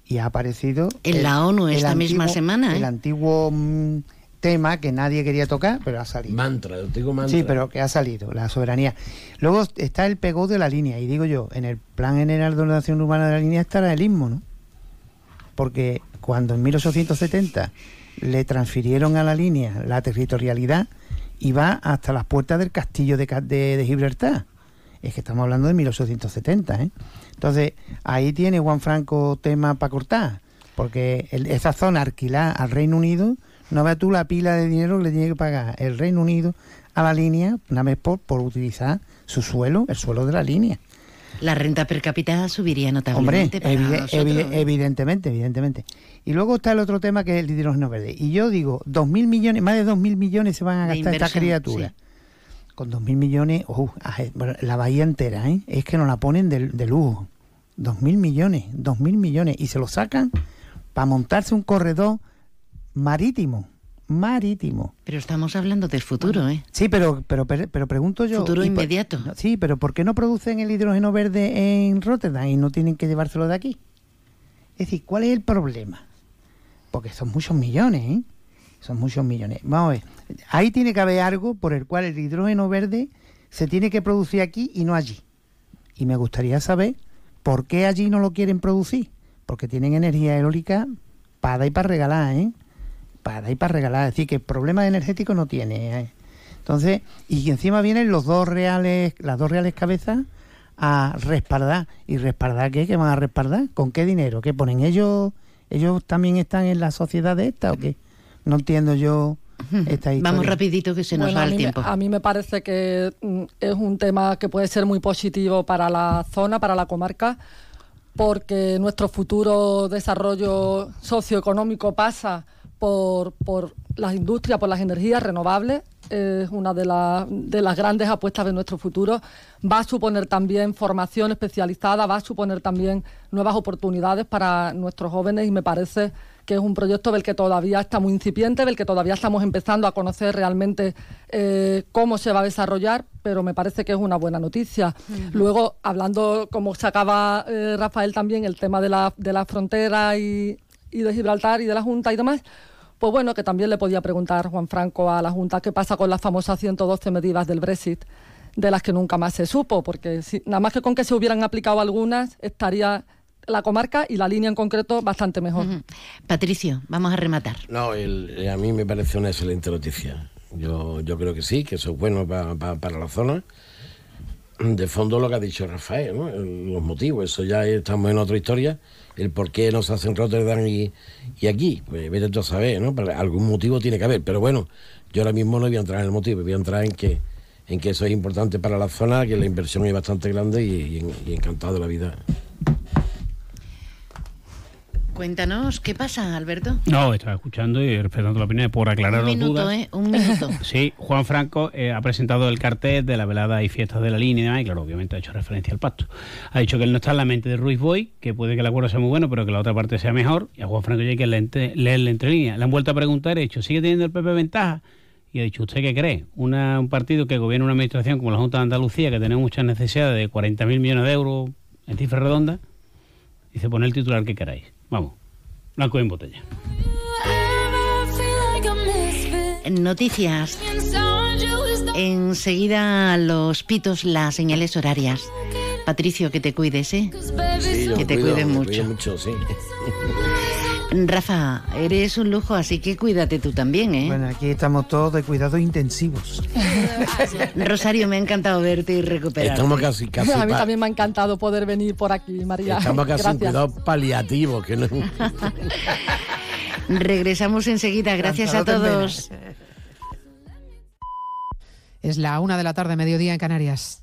Y ha aparecido... En el- la ONU esta misma antiguo- semana, ¿eh? El antiguo mm, tema que nadie quería tocar, pero ha salido. Mantra, el antiguo mantra. Sí, pero que ha salido, la soberanía. Luego está el pegó de la línea, y digo yo, en el Plan General de Ordenación Urbana de la línea estará el istmo, ¿no? Porque cuando en 1870 le transfirieron a la línea la territorialidad, iba hasta las puertas del castillo de, de- de Gibraltar. Es que estamos hablando de 1870, ¿eh? Entonces, ahí tiene Juan Franco tema para cortar, porque esa zona alquilada al Reino Unido, no veas tú la pila de dinero que le tiene que pagar el Reino Unido a la línea, una vez por, por utilizar su suelo, el suelo de la línea. La renta per cápita subiría Hombre, notablemente para evide- nosotros. evide- evidentemente, evidentemente. Y luego está el otro tema que es el hidrógeno verde. Y yo digo, dos mil millones, más de dos mil millones se van a gastar estas criaturas. Con dos mil millones, uh, la bahía entera, ¿eh? es que nos la ponen de, de lujo. Dos mil millones, dos mil millones. Y se lo sacan para montarse un corredor marítimo. Marítimo. Pero estamos hablando del futuro, ¿eh? Sí, pero, pero, pero, pero pregunto yo. Futuro ¿y por- inmediato. sí, pero ¿por qué no producen el hidrógeno verde en Rotterdam y no tienen que llevárselo de aquí? Es decir, ¿cuál es el problema? Porque son muchos millones, ¿eh? Son muchos millones. Vamos a ver. Ahí tiene que haber algo por el cual el hidrógeno verde se tiene que producir aquí y no allí. Y me gustaría saber por qué allí no lo quieren producir. Porque tienen energía eólica para dar y para regalar, ¿eh? Para dar y para regalar. Es decir, que problema energético no tiene. ¿eh? Entonces, y encima vienen los dos reales, las dos reales cabezas a respaldar. ¿Y respaldar qué? ¿Qué van a respaldar? ¿Con qué dinero? ¿Qué ponen? ¿Ellos ellos también están en la sociedad de esta o qué? No entiendo yo. Vamos rapidito que se nos Bueno, va a el mí me- tiempo. a mí me parece que mm, es un tema que puede ser muy positivo para la zona, para la comarca, porque nuestro futuro desarrollo socioeconómico pasa por, por las industrias, por las energías renovables. Es una de, la- de las grandes apuestas de nuestro futuro. Va a suponer también formación especializada, va a suponer también nuevas oportunidades para nuestros jóvenes y me parece que es un proyecto del que todavía está muy incipiente, del que todavía estamos empezando a conocer realmente eh, cómo se va a desarrollar, pero me parece que es una buena noticia. Luego, hablando, como sacaba eh, Rafael también, el tema de la, de la frontera y, y de Gibraltar y de la Junta y demás, pues bueno, que también le podía preguntar Juan Franco a la Junta qué pasa con las famosas 112 medidas del Brexit, de las que nunca más se supo, porque si, nada más que con que se hubieran aplicado algunas, estaría la comarca y la línea en concreto bastante mejor. Patricio, vamos a rematar. No, el- eh, a mí me parece una excelente noticia. Yo, yo creo que sí, que eso es bueno pa- pa- para la zona. De fondo lo que ha dicho Rafael, ¿no? El- los motivos, eso ya estamos en otra historia. El por qué no se hace en Rotterdam y, y aquí, pues vete tú a saber, ¿no? Pero algún motivo tiene que haber. Pero bueno, yo ahora mismo no voy a entrar en el motivo, voy a entrar en que, en que eso es importante para la zona, que la inversión es bastante grande y, y encantado de la vida. Cuéntanos, ¿qué pasa, Alberto? No, estaba escuchando y respetando la opinión por aclarar Un las minuto, dudas. ¿eh? Un minuto. Sí, Juan Franco eh, ha presentado el cartel de la velada y fiestas de la línea y demás, y claro, obviamente ha hecho referencia al pacto. Ha dicho que él no está en la mente de Ruiz Boy, que puede que el acuerdo sea muy bueno, pero que la otra parte sea mejor, y a Juan Franco ya hay que leer- leerle entre líneas. Le han vuelto a preguntar, he dicho, ¿sigue teniendo el PP ventaja? Y ha dicho, ¿usted qué cree? Una, un partido que gobierna una administración como la Junta de Andalucía, que tiene muchas necesidades de 40.000 millones de euros en cifra redonda, dice, pon el titular que queráis. Vamos, blanco en botella. Noticias. Enseguida los pitos, las señales horarias. Patricio, que te cuides, ¿eh? Sí, que te cuido, cuides me mucho. cuido mucho, sí. Rafa, eres un lujo, así que cuídate tú también, ¿eh? Bueno, aquí estamos todos de cuidados intensivos. Rosario, me ha encantado verte y recuperarte. Estamos casi, casi a mí también me ha encantado poder venir por aquí, María. Estamos casi en Gracias. cuidados paliativos, que no Regresamos enseguida, gracias a en todos. Es la una de la tarde, mediodía en Canarias.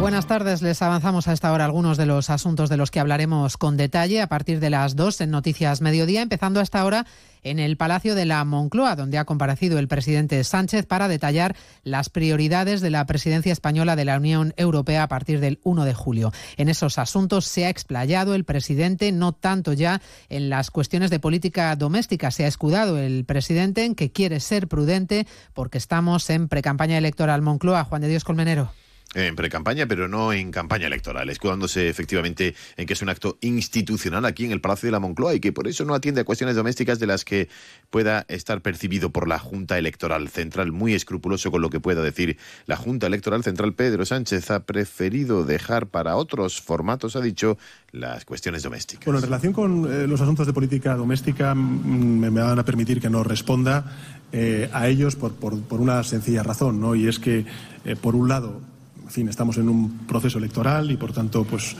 Buenas tardes, les avanzamos a esta hora algunos de los asuntos de los que hablaremos con detalle a partir de las 2 en Noticias Mediodía, empezando a esta hora en el Palacio de la Moncloa, donde ha comparecido el presidente Sánchez para detallar las prioridades de la presidencia española de la Unión Europea a partir del 1 de julio. En esos asuntos se ha explayado el presidente, no tanto ya en las cuestiones de política doméstica, se ha escudado el presidente en que quiere ser prudente porque estamos en precampaña electoral Moncloa. Juan de Dios Colmenero en pre-campaña, pero no en campaña electoral, escudándose efectivamente en que es un acto institucional aquí en el Palacio de la Moncloa y que por eso no atiende a cuestiones domésticas de las que pueda estar percibido por la Junta Electoral Central. Muy escrupuloso con lo que pueda decir la Junta Electoral Central, Pedro Sánchez ha preferido dejar para otros formatos, ha dicho, las cuestiones domésticas. Bueno, en relación con eh, los asuntos de política doméstica, mm, me, van a permitir que no responda eh, a ellos por, una sencilla razón, ¿no? Y es que, eh, por un lado, fin, estamos en un proceso electoral y, por tanto, pues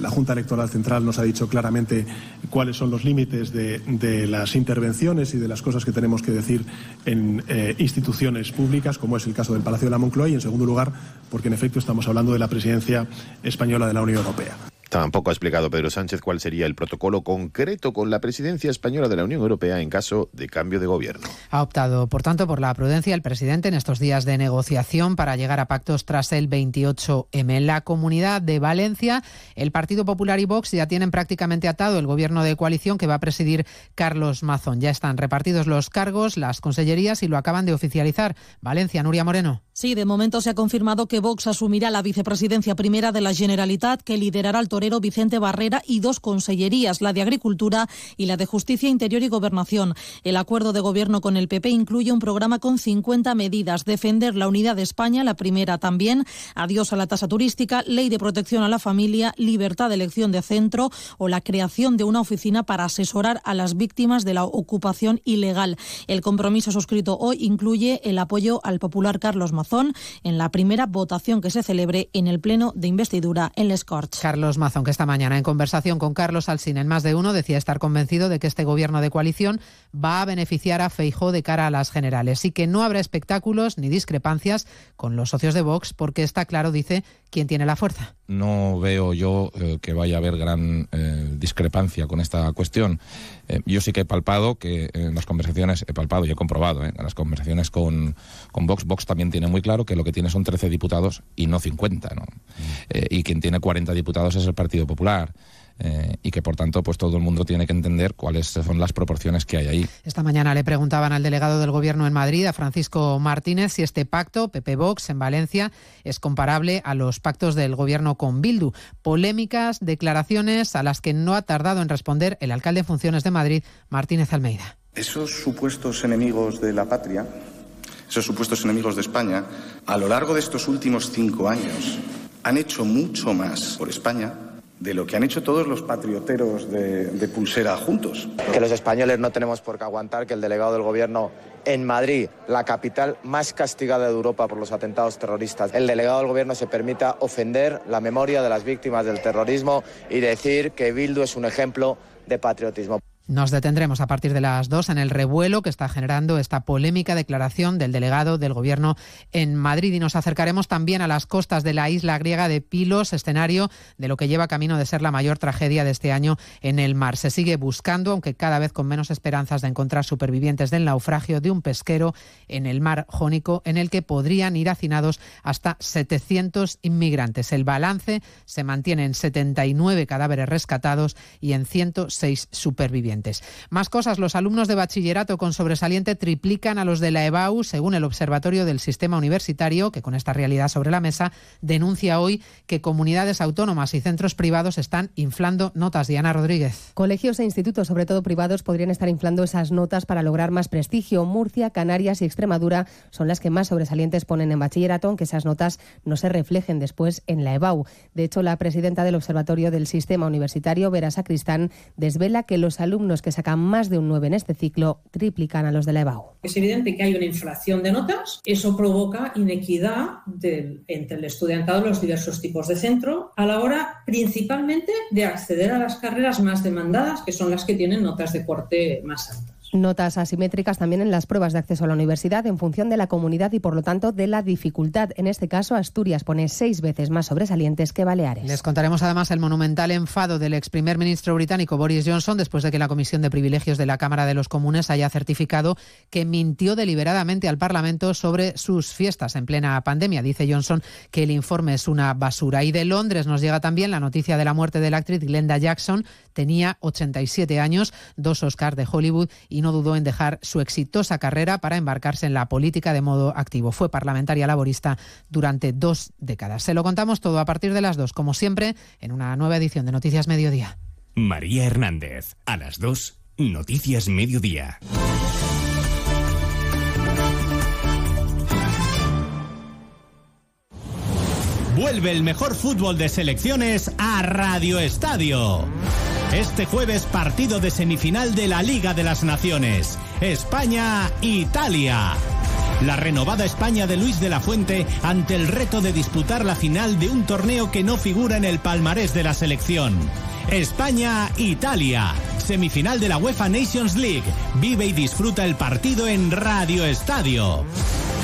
la Junta Electoral Central nos ha dicho claramente cuáles son los límites de, las intervenciones y de las cosas que tenemos que decir en eh, instituciones públicas, como es el caso del Palacio de la Moncloa, y, en segundo lugar, porque, en efecto, estamos hablando de la presidencia española de la Unión Europea. Tampoco ha explicado Pedro Sánchez cuál sería el protocolo concreto con la presidencia española de la Unión Europea en caso de cambio de gobierno. Ha optado, por tanto, por la prudencia el presidente en estos días de negociación para llegar a pactos tras el 28M. En la comunidad de Valencia, el Partido Popular y Vox ya tienen prácticamente atado el gobierno de coalición que va a presidir Carlos Mazón. Ya están repartidos los cargos, las consellerías y lo acaban de oficializar. Valencia, Nuria Moreno. Sí, de momento se ha confirmado que Vox asumirá la vicepresidencia primera de la Generalitat, que liderará el torero Vicente Barrera y dos consellerías, la de Agricultura y la de Justicia Interior y Gobernación. El acuerdo de gobierno con el PP incluye un programa con 50 medidas. Defender la unidad de España, la primera también. Adiós a la tasa turística, ley de protección a la familia, libertad de elección de centro o la creación de una oficina para asesorar a las víctimas de la ocupación ilegal. El compromiso suscrito hoy incluye el apoyo al popular Carlos Mazón en la primera votación que se celebre en el Pleno de Investidura en Les Corts. Carlos Mazón, que esta mañana en conversación con Carlos Alsín en más de uno decía estar convencido de que este gobierno de coalición va a beneficiar a Feijó de cara a las generales y que no habrá espectáculos ni discrepancias con los socios de Vox porque está claro, dice, quién tiene la fuerza. No veo yo eh, que vaya a haber gran eh, discrepancia con esta cuestión. Eh, yo sí que he palpado que en las conversaciones, he palpado y he comprobado, en las conversaciones con, con Vox, Vox también tiene muy claro que lo que tiene son 13 diputados y no 50, ¿no? y quien tiene 40 diputados es el Partido Popular. Eh, y que por tanto pues todo el mundo tiene que entender cuáles son las proporciones que hay ahí. Esta mañana le preguntaban al delegado del Gobierno en Madrid, a Francisco Martínez, si este pacto, PP Vox, en Valencia, es comparable a los pactos del Gobierno con Bildu. Polémicas, declaraciones a las que no ha tardado en responder el alcalde en funciones de Madrid, Martínez Almeida. Esos supuestos enemigos de la patria, esos supuestos enemigos de España, a lo largo de estos últimos cinco años han hecho mucho más por España de lo que han hecho todos los patrioteros de, pulsera juntos. Que los españoles no tenemos por qué aguantar que el delegado del gobierno en Madrid, la capital más castigada de Europa por los atentados terroristas, el delegado del gobierno se permita ofender la memoria de las víctimas del terrorismo y decir que Bildu es un ejemplo de patriotismo. Nos detendremos a partir de las dos en el revuelo que está generando esta polémica declaración del delegado del Gobierno en Madrid y nos acercaremos también a las costas de la isla griega de Pilos, escenario de lo que lleva camino de ser la mayor tragedia de este año en el mar. Se sigue buscando, aunque cada vez con menos esperanzas de encontrar supervivientes del naufragio de un pesquero en el mar Jónico en el que podrían ir hacinados hasta 700 inmigrantes. El balance se mantiene en 79 cadáveres rescatados y en 106 supervivientes. Más cosas, los alumnos de bachillerato con sobresaliente triplican a los de la EBAU, según el Observatorio del Sistema Universitario, que con esta realidad sobre la mesa denuncia hoy que comunidades autónomas y centros privados están inflando notas. Diana Rodríguez. Colegios e institutos, sobre todo privados, podrían estar inflando esas notas para lograr más prestigio. Murcia, Canarias y Extremadura son las que más sobresalientes ponen en bachillerato, aunque esas notas no se reflejen después en la EBAU. De hecho, la presidenta del Observatorio del Sistema Universitario, Vera Sacristán, desvela que los alumnos alumnos que sacan más de un 9 en este ciclo triplican a los de la EBAU. Es evidente que hay una inflación de notas, eso provoca inequidad entre el estudiantado de los diversos tipos de centro a la hora principalmente de acceder a las carreras más demandadas, que son las que tienen notas de corte más altas. Notas asimétricas también en las pruebas de acceso a la universidad en función de la comunidad y por lo tanto de la dificultad. En este caso, Asturias pone seis veces más sobresalientes que Baleares. Les contaremos además el monumental enfado del ex primer ministro británico Boris Johnson después de que la Comisión de Privilegios de la Cámara de los Comunes haya certificado que mintió deliberadamente al Parlamento sobre sus fiestas en plena pandemia. Dice Johnson que el informe es una basura. Y de Londres nos llega también la noticia de la muerte de la actriz Glenda Jackson. Tenía 87 años, dos Oscars de Hollywood y no dudó en dejar su exitosa carrera para embarcarse en la política de modo activo. Fue parlamentaria laborista durante dos décadas. Se lo contamos todo a partir de las dos, como siempre, en una nueva edición de Noticias Mediodía. María Hernández, a las dos, Noticias Mediodía. Vuelve el mejor fútbol de selecciones a Radio Estadio. Este jueves partido de semifinal de la Liga de las Naciones. España-Italia. La renovada España de Luis de la Fuente ante el reto de disputar la final de un torneo que no figura en el palmarés de la selección. España-Italia. Semifinal de la UEFA Nations League. Vive y disfruta el partido en Radio Estadio.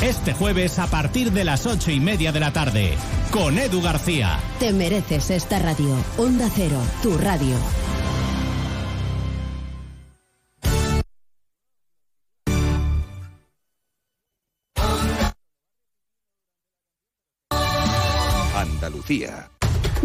Este jueves a partir de las ocho y media de la tarde. Con Edu García. Te mereces esta radio. Onda Cero, tu radio.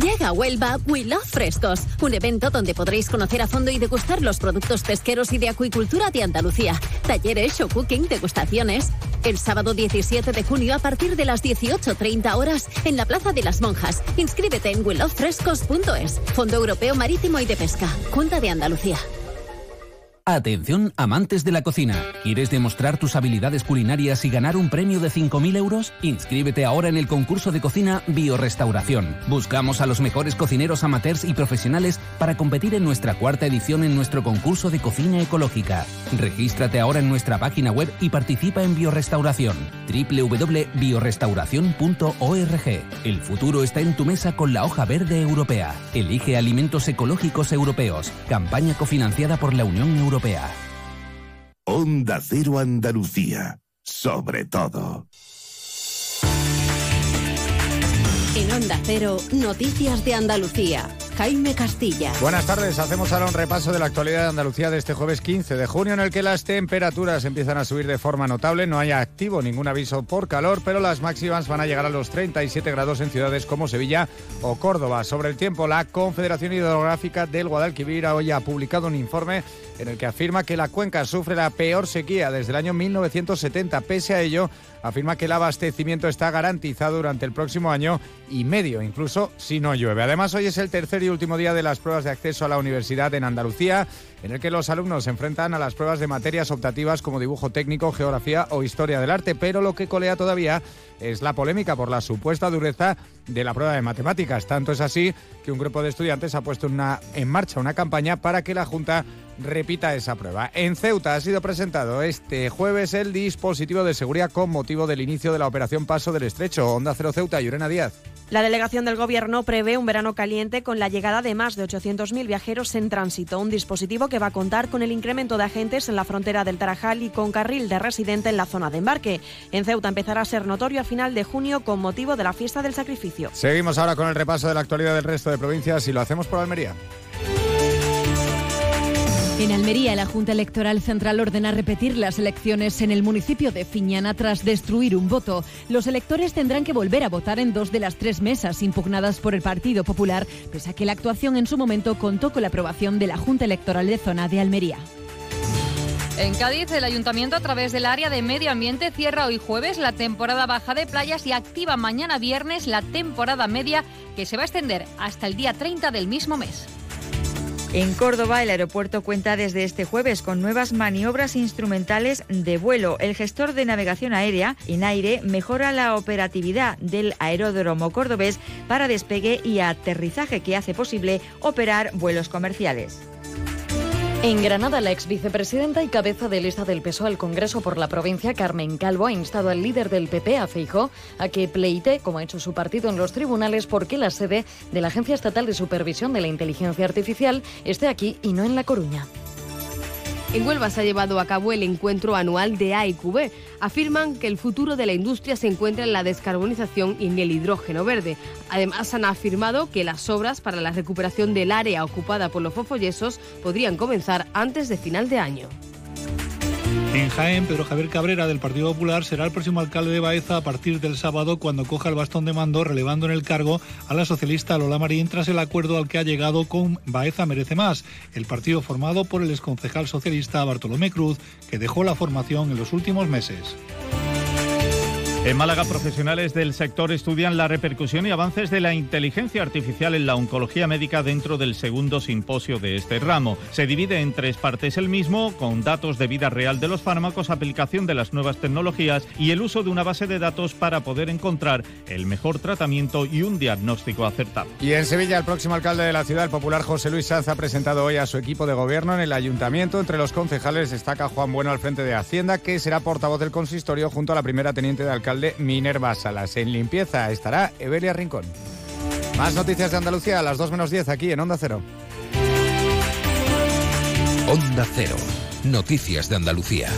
Llega a Huelva We Love Frescos, un evento donde podréis conocer a fondo y degustar los productos pesqueros y de acuicultura de Andalucía. Talleres, show cooking, degustaciones. El sábado 17 de junio a partir de las 18.30 horas en la Plaza de las Monjas. Inscríbete en WeLoveFrescos.es. Fondo Europeo Marítimo y de Pesca. Junta de Andalucía. Atención, amantes de la cocina. ¿Quieres demostrar tus habilidades culinarias y ganar un premio de 5.000 euros? Inscríbete ahora en el concurso de cocina Biorestauración. Buscamos a los mejores cocineros amateurs y profesionales para competir en nuestra cuarta edición en nuestro concurso de cocina ecológica. Regístrate ahora en nuestra página web y participa en Biorestauración. www.biorestauración.org. El futuro está en tu mesa con la hoja verde europea. Elige alimentos ecológicos europeos. Campaña cofinanciada por la Unión Europea. Onda Cero Andalucía. Sobre todo. En Onda Cero, Noticias de Andalucía. Jaime Castilla. Buenas tardes, hacemos ahora un repaso de la actualidad de Andalucía de este jueves 15 de junio en el que las temperaturas empiezan a subir de forma notable, no hay activo ningún aviso por calor, pero las máximas van a llegar a los 37 grados en ciudades como Sevilla o Córdoba. Sobre el tiempo, la Confederación Hidrográfica del Guadalquivir hoy ha publicado un informe en el que afirma que la cuenca sufre la peor sequía desde el año 1970. Pese a ello, afirma que el abastecimiento está garantizado durante el próximo año y medio, incluso si no llueve. Además, hoy es el tercer y último día de las pruebas de acceso a la universidad en Andalucía, en el que los alumnos se enfrentan a las pruebas de materias optativas como dibujo técnico, geografía o historia del arte, pero lo que colea todavía es la polémica por la supuesta dureza de la prueba de matemáticas. Tanto es así que un grupo de estudiantes ha puesto una, en marcha una campaña para que la Junta repita esa prueba. En Ceuta ha sido presentado este jueves el dispositivo de seguridad con motivo del inicio de la operación Paso del Estrecho. Onda Cero Ceuta, Yurena Díaz. La delegación del Gobierno prevé un verano caliente con la llegada de más de 800.000 viajeros en tránsito, un dispositivo que va a contar con el incremento de agentes en la frontera del Tarajal y con carril de residente en la zona de embarque. En Ceuta empezará a ser notorio a final de junio con motivo de la fiesta del sacrificio. Seguimos ahora con el repaso de la actualidad del resto de provincias y lo hacemos por Almería. En Almería, la Junta Electoral Central ordena repetir las elecciones en el municipio de Fiñana tras destruir un voto. Los electores tendrán que volver a votar en dos de las tres mesas impugnadas por el Partido Popular, pese a que la actuación en su momento contó con la aprobación de la Junta Electoral de Zona de Almería. En Cádiz, el ayuntamiento a través del área de medio ambiente cierra hoy jueves la temporada baja de playas y activa mañana viernes la temporada media que se va a extender hasta el día 30 del mismo mes. En Córdoba, el aeropuerto cuenta desde este jueves con nuevas maniobras instrumentales de vuelo. El gestor de navegación aérea, INAIRE, mejora la operatividad del aeródromo cordobés para despegue y aterrizaje que hace posible operar vuelos comerciales. En Granada, la ex vicepresidenta y cabeza de lista del PSOE al Congreso por la provincia, Carmen Calvo, ha instado al líder del PP, a a que pleite, como ha hecho su partido en los tribunales, porque la sede de la Agencia Estatal de Supervisión de la Inteligencia Artificial esté aquí y no en La Coruña. En Huelva se ha llevado a cabo el encuentro anual de AIQB. Afirman que el futuro de la industria se encuentra en la descarbonización y en el hidrógeno verde. Además, han afirmado que las obras para la recuperación del área ocupada por los fofollesos podrían comenzar antes de final de año. En Jaén, Pedro Javier Cabrera del Partido Popular será el próximo alcalde de Baeza a partir del sábado cuando coja el bastón de mando, relevando en el cargo a la socialista Lola Marín tras el acuerdo al que ha llegado con Baeza Merece Más, el partido formado por el exconcejal socialista Bartolomé Cruz, que dejó la formación en los últimos meses. En Málaga, profesionales del sector estudian la repercusión y avances de la inteligencia artificial en la oncología médica dentro del segundo simposio de este ramo. Se divide en tres partes el mismo, con datos de vida real de los fármacos, aplicación de las nuevas tecnologías y el uso de una base de datos para poder encontrar el mejor tratamiento y un diagnóstico acertado. Y en Sevilla, el próximo alcalde de la ciudad, el popular José Luis Sanz, ha presentado hoy a su equipo de gobierno en el ayuntamiento. Entre los concejales destaca Juan Bueno al frente de Hacienda, que será portavoz del consistorio junto a la primera teniente de alcalde Minerva Salas. En limpieza estará Evelia Rincón. Más noticias de Andalucía a las 2 menos 10 aquí en Onda Cero. Onda Cero. Noticias de Andalucía.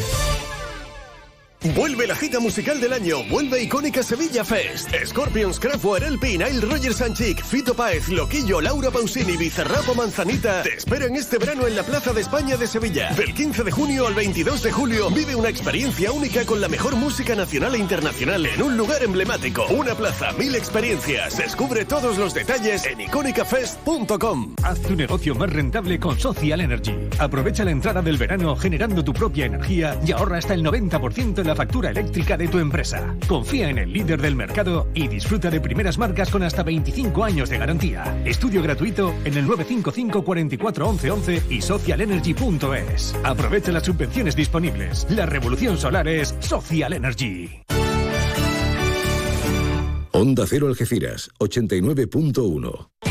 Vuelve la gita musical del año, vuelve icónica Sevilla Fest. Scorpions, Kraftwerk, Elpi, Nile Rogers Sanchik, Fito Páez, Loquillo, Laura Pausini, Bizarrapo Manzanita te esperan este verano en la Plaza de España de Sevilla. Del 15 de junio al 22 de julio vive una experiencia única con la mejor música nacional e internacional en un lugar emblemático. Una plaza, mil experiencias. Descubre todos los detalles en icónicafest.com. Haz tu negocio más rentable con Social Energy. Aprovecha la entrada del verano generando tu propia energía y ahorra hasta el 90% en la factura eléctrica de tu empresa. Confía en el líder del mercado y disfruta de primeras marcas con hasta 25 años de garantía. Estudio gratuito en el 955 44 11 11 y socialenergy.es. Aprovecha las subvenciones disponibles. La revolución solar es Social Energy. Onda Cero Algeciras, 89.1.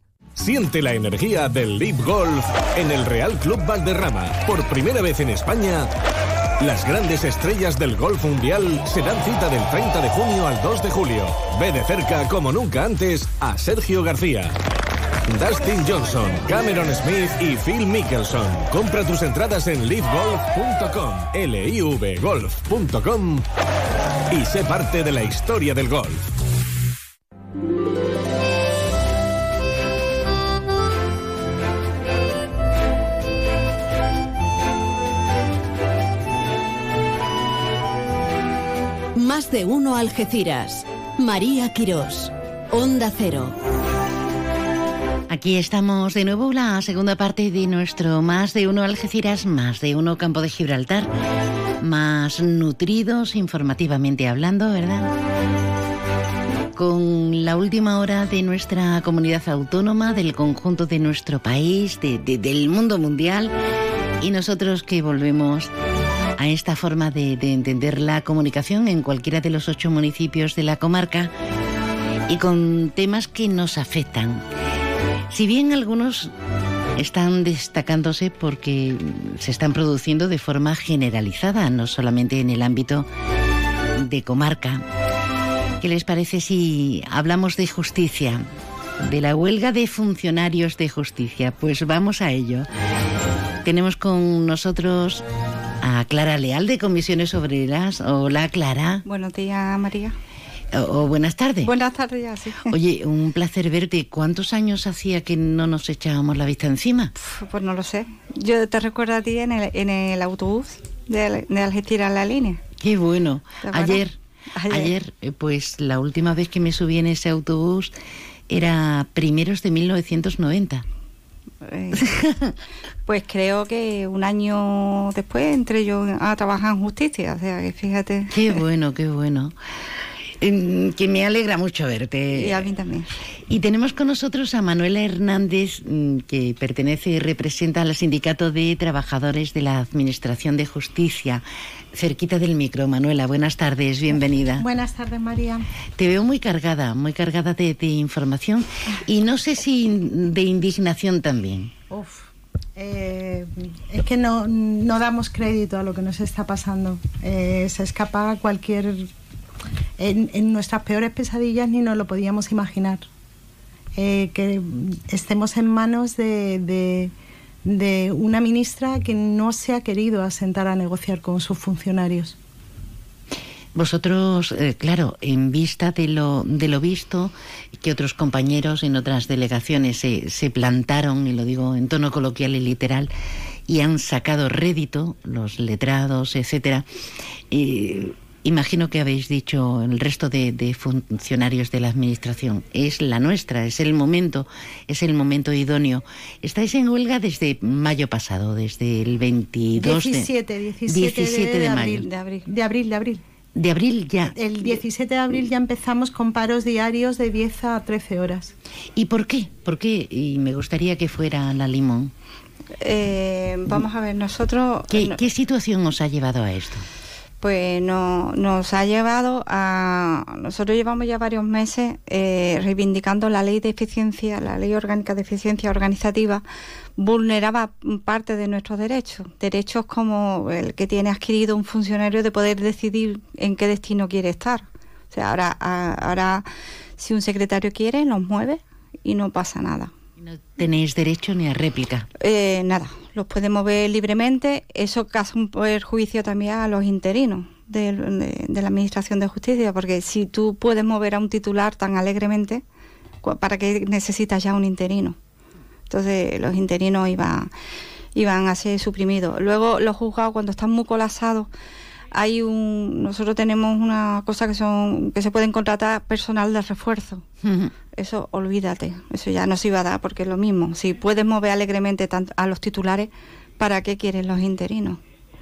Siente la energía del Leap Golf en el Real Club Valderrama. Por primera vez en España, las grandes estrellas del golf mundial se dan cita del 30 de junio al 2 de julio. Ve de cerca, como nunca antes, a Sergio García. Dustin Johnson, Cameron Smith y Phil Mickelson. Compra tus entradas en livegolf.com, y sé parte de la historia del golf. De uno Algeciras. María Quirós. Onda Cero. Aquí estamos de nuevo, la segunda parte de nuestro Más de uno Algeciras, Más de uno Campo de Gibraltar. Más nutridos informativamente hablando, ¿verdad? Con la última hora de nuestra comunidad autónoma, del conjunto de nuestro país, de- del mundo mundial. Y nosotros que volvemos a esta forma de, de entender la comunicación en cualquiera de los ocho municipios de la comarca y con temas que nos afectan. Si bien algunos están destacándose porque se están produciendo de forma generalizada, no solamente en el ámbito de comarca. ¿Qué les parece si hablamos de justicia? De la huelga de funcionarios de justicia. Pues vamos a ello. Tenemos con nosotros a Clara Leal de Comisiones Obreras. Hola Clara. Buenos días, María. O, o buenas tardes. Buenas tardes, ya sí. Oye, un placer verte. ¿Cuántos años hacía que no nos echábamos la vista encima? Pues no lo sé. Yo te recuerdo a ti en el, en el autobús de, de Algeciras la línea. Qué bueno. Ayer, Ayer, eh, pues la última vez que me subí en ese autobús era primeros de 1990. Eh, pues creo que un año después entré yo a trabajar en justicia, o sea que fíjate. Qué bueno, qué bueno. Que me alegra mucho verte. Y a mí también. Y tenemos con nosotros a Manuela Hernández, mm, que pertenece y representa al Sindicato de Trabajadores de la Administración de Justicia, cerquita del micro. Manuela, buenas tardes, bienvenida. Buenas tardes, María. Te veo muy cargada, muy cargada de, de información y no sé si de indignación también. Uf, eh, es que no, no damos crédito a lo que nos está pasando. Eh, se escapa cualquier... En, nuestras peores pesadillas ni nos lo podíamos imaginar. Eh, que estemos en manos de- de una ministra que no se ha querido asentar a negociar con sus funcionarios. Vosotros, eh, claro, en vista de lo, de lo visto, que otros compañeros en otras delegaciones se, se plantaron, y lo digo en tono coloquial y literal, y han sacado rédito, los letrados, etcétera, eh, imagino que habéis dicho el resto de, de funcionarios de la administración, es la nuestra, es el momento, es el momento idóneo. Estáis en huelga desde mayo pasado, desde el 22 de- 17, 17, 17 de mayo. de abril. De abril, de abril. De abril ya. El 17 de abril ya empezamos con paros diarios de 10 a 13 horas. ¿Y por qué? ¿Por qué? Y me gustaría que fuera la limón. Eh, vamos a ver, nosotros... ¿Qué, no- qué situación os ha llevado a esto? pues no, nos ha llevado a... Nosotros llevamos ya varios meses eh, reivindicando la ley de eficiencia, la ley orgánica de eficiencia organizativa, vulneraba parte de nuestros derechos, derechos como el que tiene adquirido un funcionario de poder decidir en qué destino quiere estar. O sea, ahora, ahora si un secretario quiere, los mueve y no pasa nada. Tenéis derecho ni a réplica. Eh, nada, los puede mover libremente. Eso causa un perjuicio también a los interinos de, de la Administración de Justicia, porque si tú puedes mover a un titular tan alegremente, ¿para qué necesitas ya un interino? Entonces los interinos iban, iban a ser suprimidos. Luego los juzgados, cuando están muy colapsados, hay un, nosotros tenemos una cosa que son que se pueden contratar personal de refuerzo. Eso olvídate, eso ya no se iba a dar porque es lo mismo. Si puedes mover alegremente tanto a los titulares, ¿para qué quieren los interinos?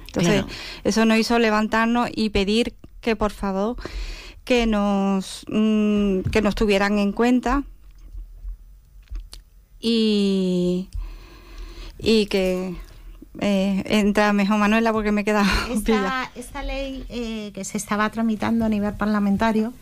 Entonces, Claro. eso nos hizo levantarnos y pedir que por favor que nos mm, que nos tuvieran en cuenta y y que eh, entra mejor Manuela porque me queda Esta, esta ley eh, que se estaba tramitando a nivel parlamentario,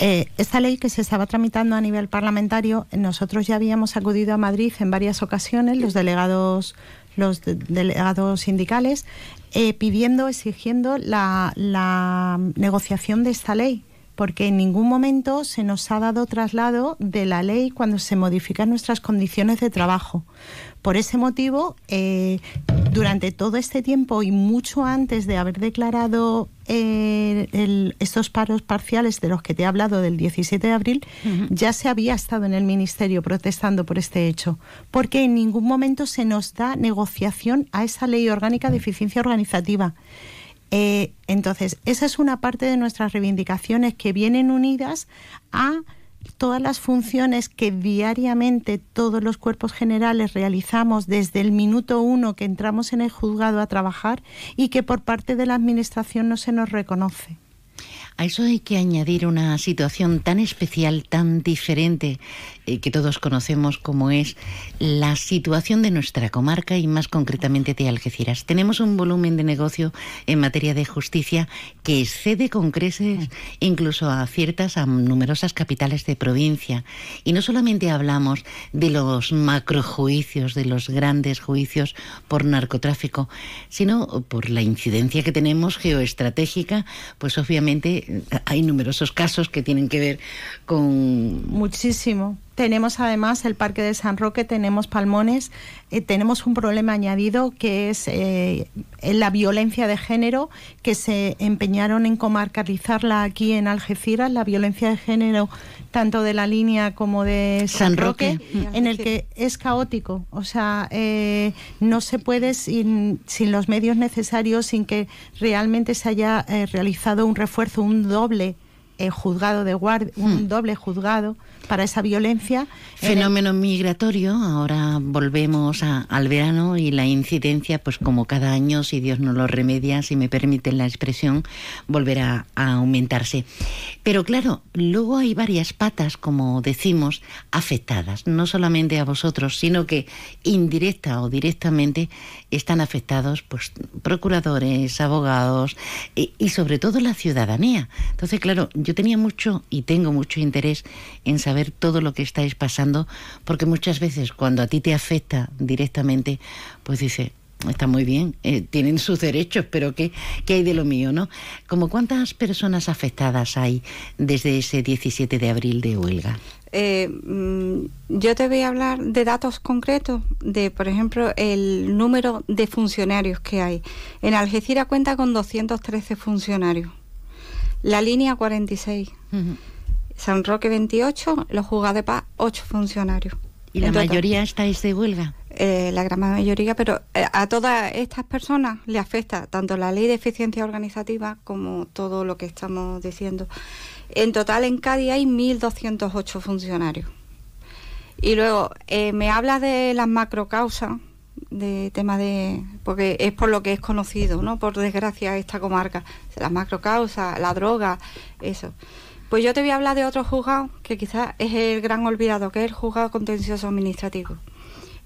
eh, esta ley que se estaba tramitando a nivel parlamentario, nosotros ya habíamos acudido a Madrid en varias ocasiones, los delegados, los de- delegados sindicales, eh, pidiendo, exigiendo la, la negociación de esta ley. Porque en ningún momento se nos ha dado traslado de la ley cuando se modifican nuestras condiciones de trabajo. Por ese motivo, eh, durante todo este tiempo y mucho antes de haber declarado eh, el- estos paros parciales de los que te he hablado del 17 de abril, ya se había estado en el Ministerio protestando por este hecho, porque en ningún momento se nos da negociación a esa ley orgánica de eficiencia organizativa. Eh, entonces, esa es una parte de nuestras reivindicaciones que vienen unidas a todas las funciones que diariamente todos los cuerpos generales realizamos desde el minuto uno que entramos en el juzgado a trabajar y que por parte de la Administración no se nos reconoce. A eso hay que añadir una situación tan especial, tan diferente, eh, que todos conocemos como es la situación de nuestra comarca y más concretamente de Algeciras. Tenemos un volumen de negocio en materia de justicia que excede con creces incluso a ciertas, a numerosas capitales de provincia. Y no solamente hablamos de los macrojuicios, de los grandes juicios por narcotráfico, sino por la incidencia que tenemos geoestratégica, pues obviamente hay numerosos casos que tienen que ver con... Muchísimo. Tenemos además el Parque de San Roque, tenemos Palmones, eh, tenemos un problema añadido que es eh, la violencia de género, que se empeñaron en comarcalizarla aquí en Algeciras, la violencia de género tanto de la línea como de San, San Roque, Roque. en el que es caótico. O sea, eh, no se puede sin, sin los medios necesarios, sin que realmente se haya eh, realizado un refuerzo, un doble eh, juzgado de guardia, un doble juzgado para esa violencia. en el- Fenómeno migratorio, ahora volvemos a- al verano y la incidencia, pues como cada año, si Dios no lo remedia, si me permiten la expresión, volverá a aumentarse. Pero claro, luego hay varias patas, como decimos, afectadas, no solamente a vosotros, sino que indirecta o directamente están afectados pues procuradores, abogados y, y sobre todo la ciudadanía. Entonces, claro, yo tenía mucho y tengo mucho interés en saber todo lo que estáis pasando, porque muchas veces cuando a ti te afecta directamente, pues dice, está muy bien, eh, tienen sus derechos, pero ¿qué, ¿qué hay de lo mío, no? Como cuántas personas afectadas hay desde ese 17 de abril de huelga. Eh, mm, yo te voy a hablar de datos concretos, de, por ejemplo, el número de funcionarios que hay. En Algeciras cuenta con 213 funcionarios. La línea 46. San Roque 28, los juzgados de paz 8 funcionarios. ¿Y la mayoría estáis de huelga? Eh, la gran mayoría, pero eh, a todas estas personas le afecta tanto la ley de eficiencia organizativa como todo lo que estamos diciendo. En total en Cádiz hay 1.208 funcionarios. Y luego eh, me habla de las macrocausas, de tema de. porque es por lo que es conocido, ¿no? Por desgracia, esta comarca. Las macrocausas, la droga, eso. Pues yo te voy a hablar de otro juzgado que quizás es el gran olvidado, que es el juzgado contencioso administrativo.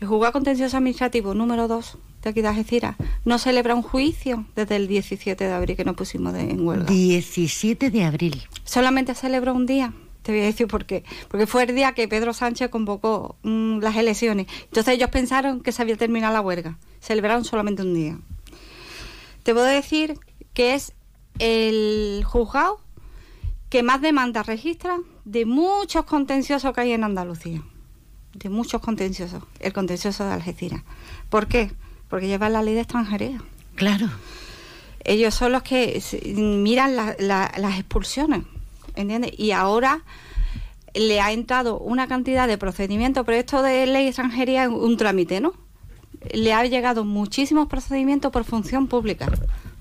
El juzgado contencioso administrativo número 2 de aquí de Algeciras no celebra un juicio desde el 17 de abril que nos pusimos de, en huelga. 17 de abril. Solamente celebró un día. Te voy a decir por qué. Porque fue el día que Pedro Sánchez convocó mm, las elecciones. Entonces ellos pensaron que se había terminado la huelga. Celebraron solamente un día. Te puedo decir que es el juzgado que más demandas registra de muchos contenciosos que hay en Andalucía. De muchos contenciosos. El contencioso de Algeciras. ¿Por qué? Porque lleva la ley de extranjería. Claro. Ellos son los que miran la- la- las expulsiones, ¿entiendes? Y ahora le ha entrado una cantidad de procedimientos, pero esto de ley extranjería es un trámite, ¿no? Le ha llegado muchísimos procedimientos por función pública.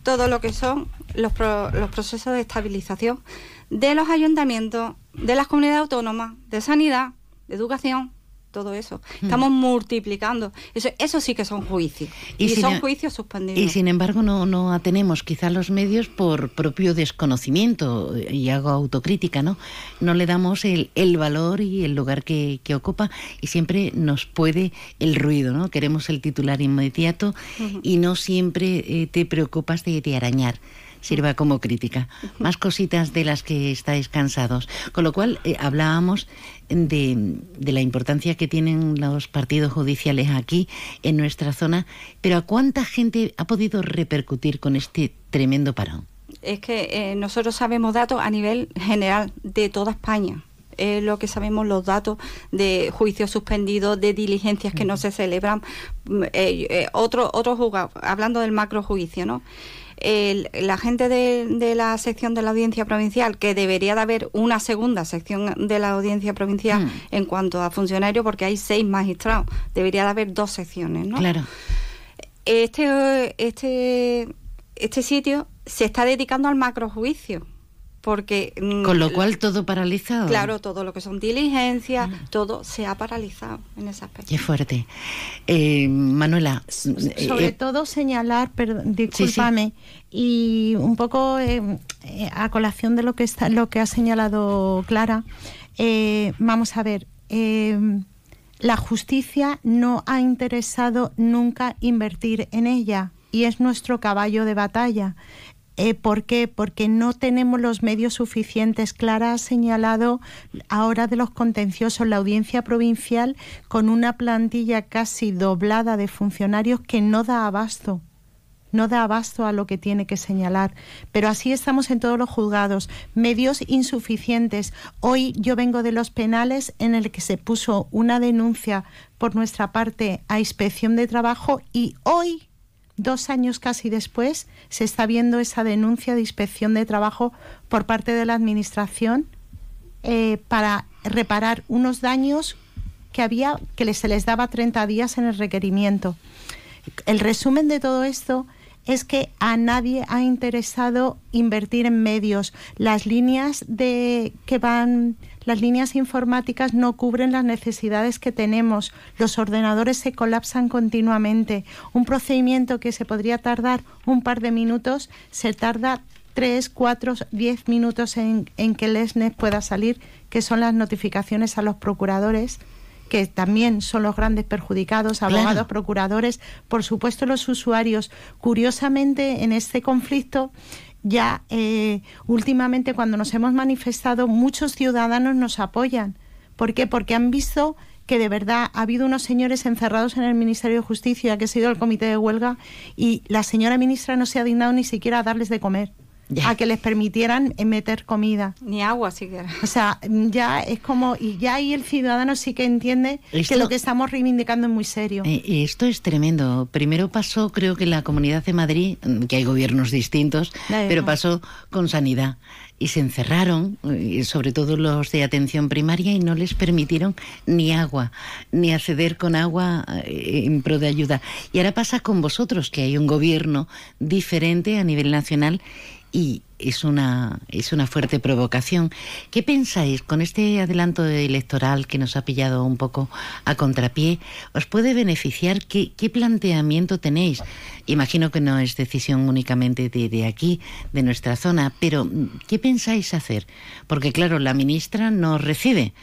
Todo lo que son los, pro- los procesos de estabilización de los ayuntamientos, de las comunidades autónomas, de sanidad, de educación, todo eso. Estamos multiplicando. Eso, eso sí que son juicios. Y, son e- juicios suspendidos. Y sin embargo no, no atenemos quizá los medios por propio desconocimiento, y hago autocrítica, ¿no? No le damos el, el valor y el lugar que, que ocupa y siempre nos puede el ruido, ¿no? Queremos el titular inmediato y no siempre eh, te preocupas de, de arañar. Sirva como crítica. Más cositas de las que estáis cansados. Con lo cual, eh, hablábamos de, de la importancia que tienen los partidos judiciales aquí, en nuestra zona, pero ¿a cuánta gente ha podido repercutir con este tremendo parón? es que eh, nosotros sabemos datos a nivel general de toda España. Es lo que sabemos los datos de juicios suspendidos, de diligencias que no se celebran. Mm, eh, eh, otro, otro juzgado, hablando del macrojuicio, ¿no? El- la gente de, de la sección de la audiencia provincial, que debería de haber una segunda sección de la audiencia provincial en cuanto a funcionarios, porque hay seis magistrados, debería de haber dos secciones, ¿no? Claro. este, este, este sitio se está dedicando al macrojuicio. Porque. mm, Con lo cual todo paralizado. Claro, todo lo que son diligencias, todo se ha paralizado en ese aspecto. Qué fuerte. Eh, Manuela. Sobre eh, todo señalar, perdón, discúlpame, y un poco eh, eh, a colación de lo que está, lo que ha señalado Clara, eh, vamos a ver, eh, la justicia no ha interesado nunca invertir en ella y es nuestro caballo de batalla. Eh, ¿Por qué? Porque no tenemos los medios suficientes. Clara ha señalado ahora de los contenciosos la audiencia provincial con una plantilla casi doblada de funcionarios que no da abasto. No da abasto a lo que tiene que señalar. Pero así estamos en todos los juzgados. Medios insuficientes. Hoy yo vengo de los penales en el que se puso una denuncia por nuestra parte a inspección de trabajo y hoy dos años casi después, se está viendo esa denuncia de inspección de trabajo por parte de la Administración eh, para reparar unos daños que había que se les daba 30 días en el requerimiento. El resumen de todo esto es que a nadie ha interesado invertir en medios. Las líneas de que van las líneas informáticas no cubren las necesidades que tenemos. Los ordenadores se colapsan continuamente. Un procedimiento que se podría tardar un par de minutos se tarda 3, 4, 10 minutos en, en que el SNES pueda salir, que son las notificaciones a los procuradores que también son los grandes perjudicados, abogados, Claro. procuradores, por supuesto los usuarios. Curiosamente, en este conflicto, ya eh, últimamente cuando nos hemos manifestado, muchos ciudadanos nos apoyan. ¿Por qué? Porque han visto que de verdad ha habido unos señores encerrados en el Ministerio de Justicia, que ha sido el comité de huelga, y la señora ministra no se ha dignado ni siquiera a darles de comer, a que les permitieran eh, meter comida. Ni agua siquiera. O sea, ya es como, y ya ahí el ciudadano sí que entiende Esto- que lo que estamos reivindicando es muy serio. Eh, y esto es tremendo. Primero pasó, creo que en la Comunidad de Madrid, mm, que hay gobiernos distintos, pero pasó con sanidad. Y se encerraron, eh, sobre todo los de atención primaria, y no les permitieron ni agua, ni acceder con agua eh, en pro de ayuda. Y ahora pasa con vosotros, que hay un gobierno diferente a nivel nacional y es una, es una fuerte provocación. ¿Qué pensáis con este adelanto electoral que nos ha pillado un poco a contrapié? ¿Os puede beneficiar? ¿Qué, qué planteamiento tenéis? Imagino que no es decisión únicamente de, de aquí, de nuestra zona, pero ¿qué pensáis hacer? Porque claro, la ministra nos recibe.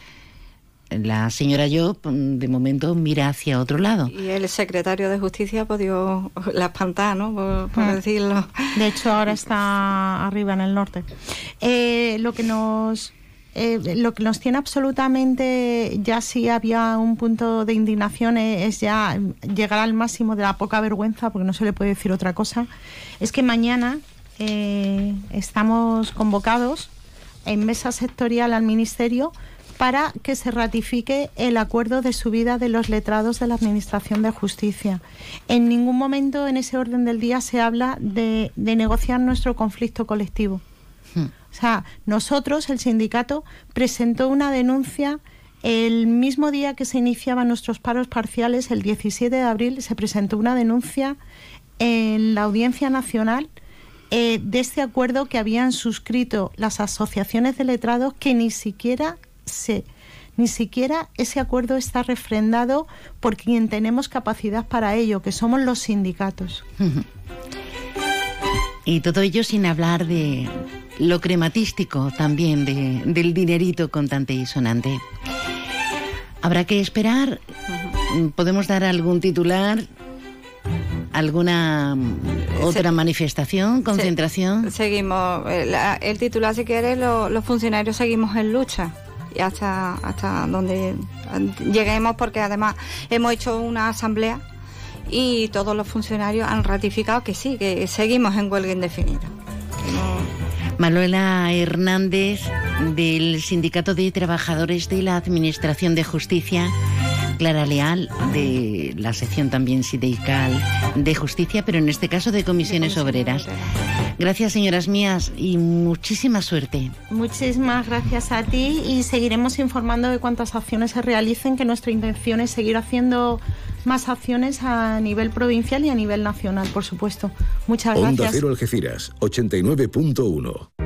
La señora yo, mm, de momento, mira hacia otro lado. Y el secretario de Justicia ha podido la espantar, ¿no? Por, por Ah. decirlo. De hecho, ahora está arriba en el norte. Eh, lo que nos eh, lo que nos tiene absolutamente ya si había un punto de indignación eh, es ya llegar al máximo de la poca vergüenza, porque no se le puede decir otra cosa, es que mañana eh, estamos convocados en mesa sectorial al Ministerio para que se ratifique el acuerdo de subida de los letrados de la Administración de Justicia. En ningún momento en ese orden del día se habla de, de negociar nuestro conflicto colectivo. O sea, nosotros, el sindicato, presentó una denuncia el mismo día que se iniciaban nuestros paros parciales, el 17 de abril, se presentó una denuncia en la Audiencia Nacional eh, de este acuerdo que habían suscrito las asociaciones de letrados que ni siquiera ni siquiera ese acuerdo está refrendado por quien tenemos capacidad para ello, que somos los sindicatos. Y todo ello sin hablar de lo crematístico también, de- del dinerito contante y sonante. Habrá que esperar. ¿Podemos dar algún titular? ¿Alguna mm, otra manifestación, concentración? Seguimos, eh, el titular si quiere, lo- los funcionarios seguimos en lucha hasta, hasta donde lleguemos porque además hemos hecho una asamblea y todos los funcionarios han ratificado que sí, que seguimos en huelga indefinida. Manuela Hernández del Sindicato de Trabajadores de la Administración de Justicia, Clara Leal de la sección también sindical de justicia, pero en este caso de comisiones obreras. Gracias, señoras mías, y muchísima suerte. Muchísimas gracias a ti y seguiremos informando de cuántas acciones se realicen, que nuestra intención es seguir haciendo más acciones a nivel provincial y a nivel nacional, por supuesto. Muchas Onda gracias. Cero Algeciras, 89.1.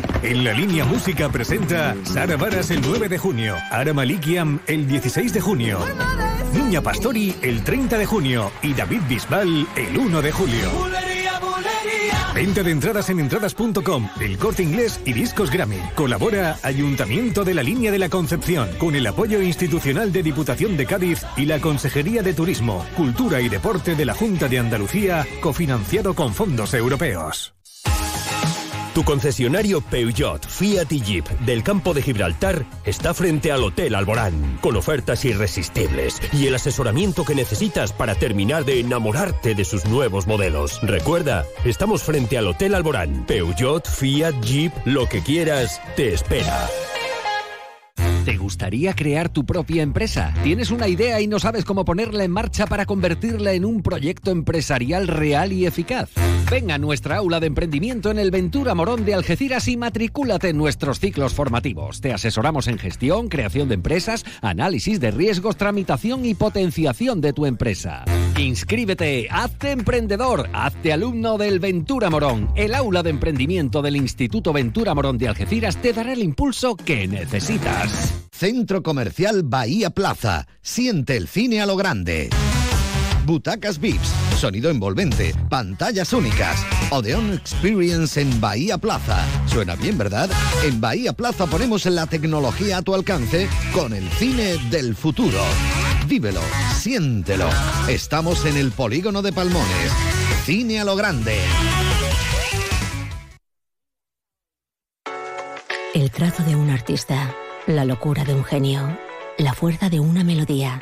En la línea música presenta Sara Varas el 9 de junio, Ara Malikian el 16 de junio, Niña Pastori el 30 de junio y David Bisbal el 1 de julio. Venta de entradas en entradas.com, El Corte Inglés y Discos Grammy. Colabora Ayuntamiento de la Línea de la Concepción con el apoyo institucional de Diputación de Cádiz y la Consejería de Turismo, Cultura y Deporte de la Junta de Andalucía, cofinanciado con fondos europeos. Tu concesionario Peugeot, Fiat y Jeep del campo de Gibraltar está frente al Hotel Alborán, con ofertas irresistibles y el asesoramiento que necesitas para terminar de enamorarte de sus nuevos modelos. Recuerda, estamos frente al Hotel Alborán. Peugeot, Fiat, Jeep, lo que quieras, te espera. ¿Te gustaría crear tu propia empresa? ¿Tienes una idea y no sabes cómo ponerla en marcha para convertirla en un proyecto empresarial real y eficaz? Ven a nuestra aula de emprendimiento en el Ventura Morón de Algeciras y matricúlate en nuestros ciclos formativos. Te asesoramos en gestión, creación de empresas, análisis de riesgos, tramitación y potenciación de tu empresa. Inscríbete, hazte emprendedor, hazte alumno del Ventura Morón. El aula de emprendimiento del Instituto Ventura Morón de Algeciras te dará el impulso que necesitas. Centro Comercial Bahía Plaza. Siente el cine a lo grande. Butacas VIPs, sonido envolvente, pantallas únicas. Odeon Experience en Bahía Plaza. Suena bien, ¿verdad? En Bahía Plaza ponemos la tecnología a tu alcance con el cine del futuro. Vívelo, siéntelo. Estamos en el polígono de Palmones. Cine a lo grande. El trazo de un artista, la locura de un genio, la fuerza de una melodía.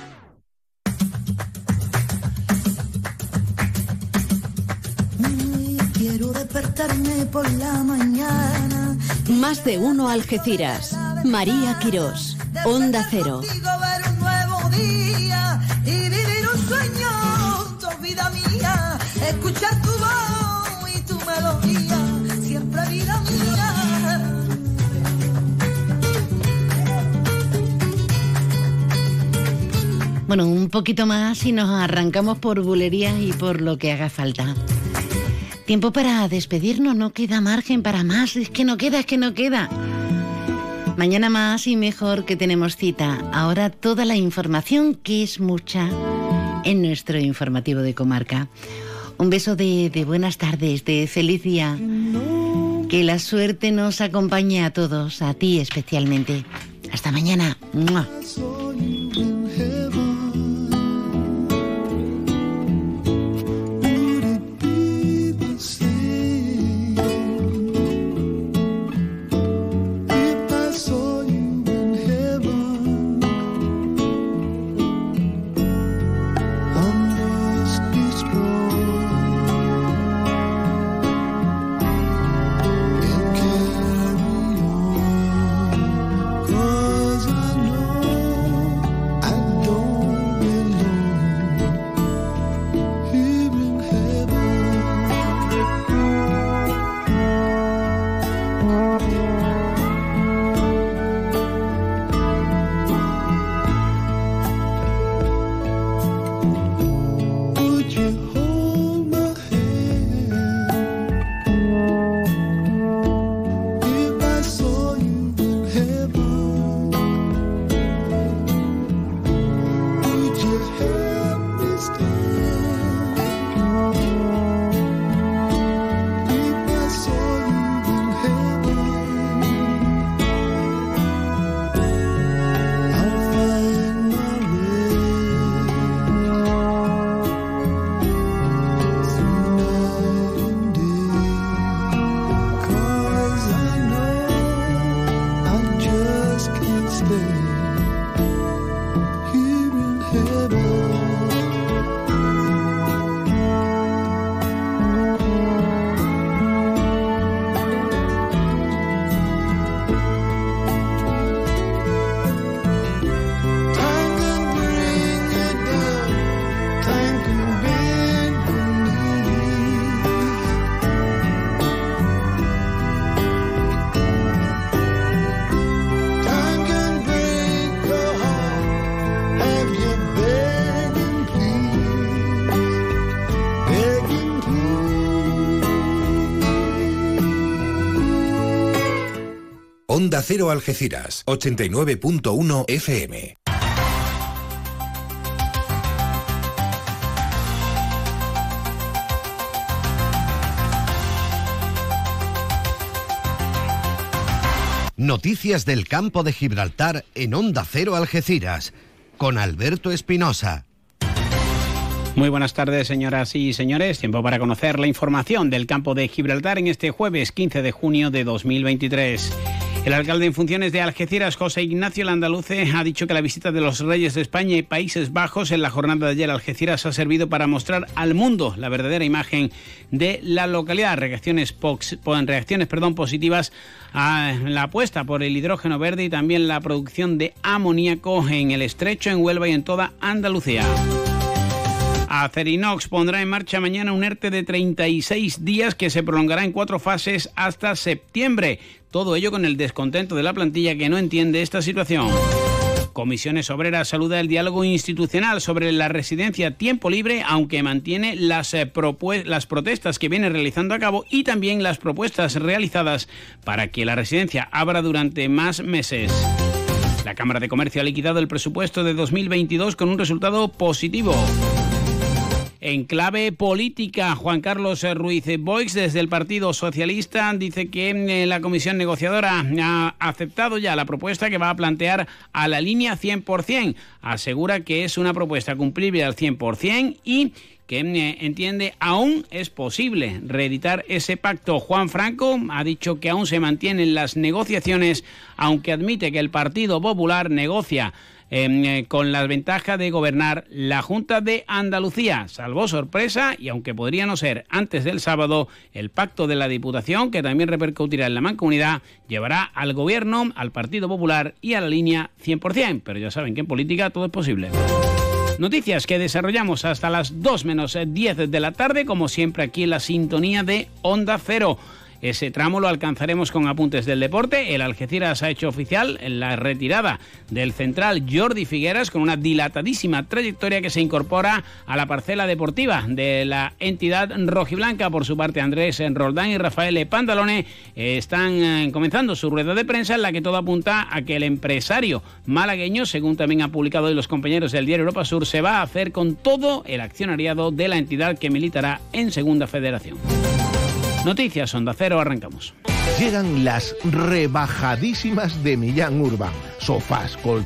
Despertarme por la mañana. Más de uno Algeciras. María Quirós. Onda Cero. Ver un nuevo día y vivir un sueño, tu vida mía. Escuchar tu voz y tu melodía, siempre vida mía. Bueno, un poquito más y nos arrancamos por bulerías y por lo que haga falta. Tiempo para despedirnos, no queda margen para más, es que no queda, es que no queda. Mañana más y mejor que tenemos cita. Ahora toda la información, que es mucha, en nuestro informativo de comarca. Un beso de, de buenas tardes, de feliz día. Que la suerte nos acompañe a todos, a ti especialmente. Hasta mañana. Onda Cero Algeciras, 89.1 FM. Noticias del campo de Gibraltar en Onda Cero Algeciras, con Alberto Espinosa. Muy buenas tardes, señoras y señores. Tiempo para conocer la información del campo de Gibraltar en este jueves 15 de junio de 2023. El alcalde en funciones de Algeciras, José Ignacio Landaluce, ha dicho que la visita de los reyes de España y Países Bajos en la jornada de ayer a Algeciras ha servido para mostrar al mundo la verdadera imagen de la localidad. Reacciones, positivas a la apuesta por el hidrógeno verde y también la producción de amoníaco en el estrecho, en Huelva y en toda Andalucía. Acerinox pondrá en marcha mañana un ERTE de 36 días que se prolongará en cuatro fases hasta septiembre. Todo ello con el descontento de la plantilla que no entiende esta situación. Comisiones Obreras saluda el diálogo institucional sobre la residencia tiempo libre, aunque mantiene las, eh, las protestas que viene realizando a cabo y también las propuestas realizadas para que la residencia abra durante más meses. La Cámara de Comercio ha liquidado el presupuesto de 2022 con un resultado positivo. En clave política, Juan Carlos Ruiz Boix, desde el Partido Socialista, dice que eh, la comisión negociadora ha aceptado ya la propuesta que va a plantear a la línea 100%. Asegura que es una propuesta cumplible al 100% y que eh, entiende aún es posible reeditar ese pacto. Juan Franco ha dicho que aún se mantienen las negociaciones, aunque admite que el Partido Popular negocia eh, con la ventaja de gobernar la Junta de Andalucía. Salvó sorpresa y aunque podría no ser antes del sábado, el pacto de la Diputación, que también repercutirá en la mancomunidad, llevará al gobierno, al Partido Popular y a la línea 100%. Pero ya saben que en política todo es posible. Noticias que desarrollamos hasta las 2 menos 10 de la tarde, como siempre aquí en la sintonía de Onda Cero. Ese tramo lo alcanzaremos con apuntes del deporte. El Algeciras ha hecho oficial la retirada del central Jordi Figueras con una dilatadísima trayectoria que se incorpora a la parcela deportiva de la entidad rojiblanca. Por su parte, Andrés Roldán y Rafael Pantalone están eh, comenzando su rueda de prensa en la que todo apunta a que el empresario malagueño, según también ha publicado hoy los compañeros del diario Europa Sur, se va a hacer con todo el accionariado de la entidad que militará en Segunda Federación. Noticias Onda Cero, arrancamos. Llegan las rebajadísimas de Millán Urban. Sofás, colchones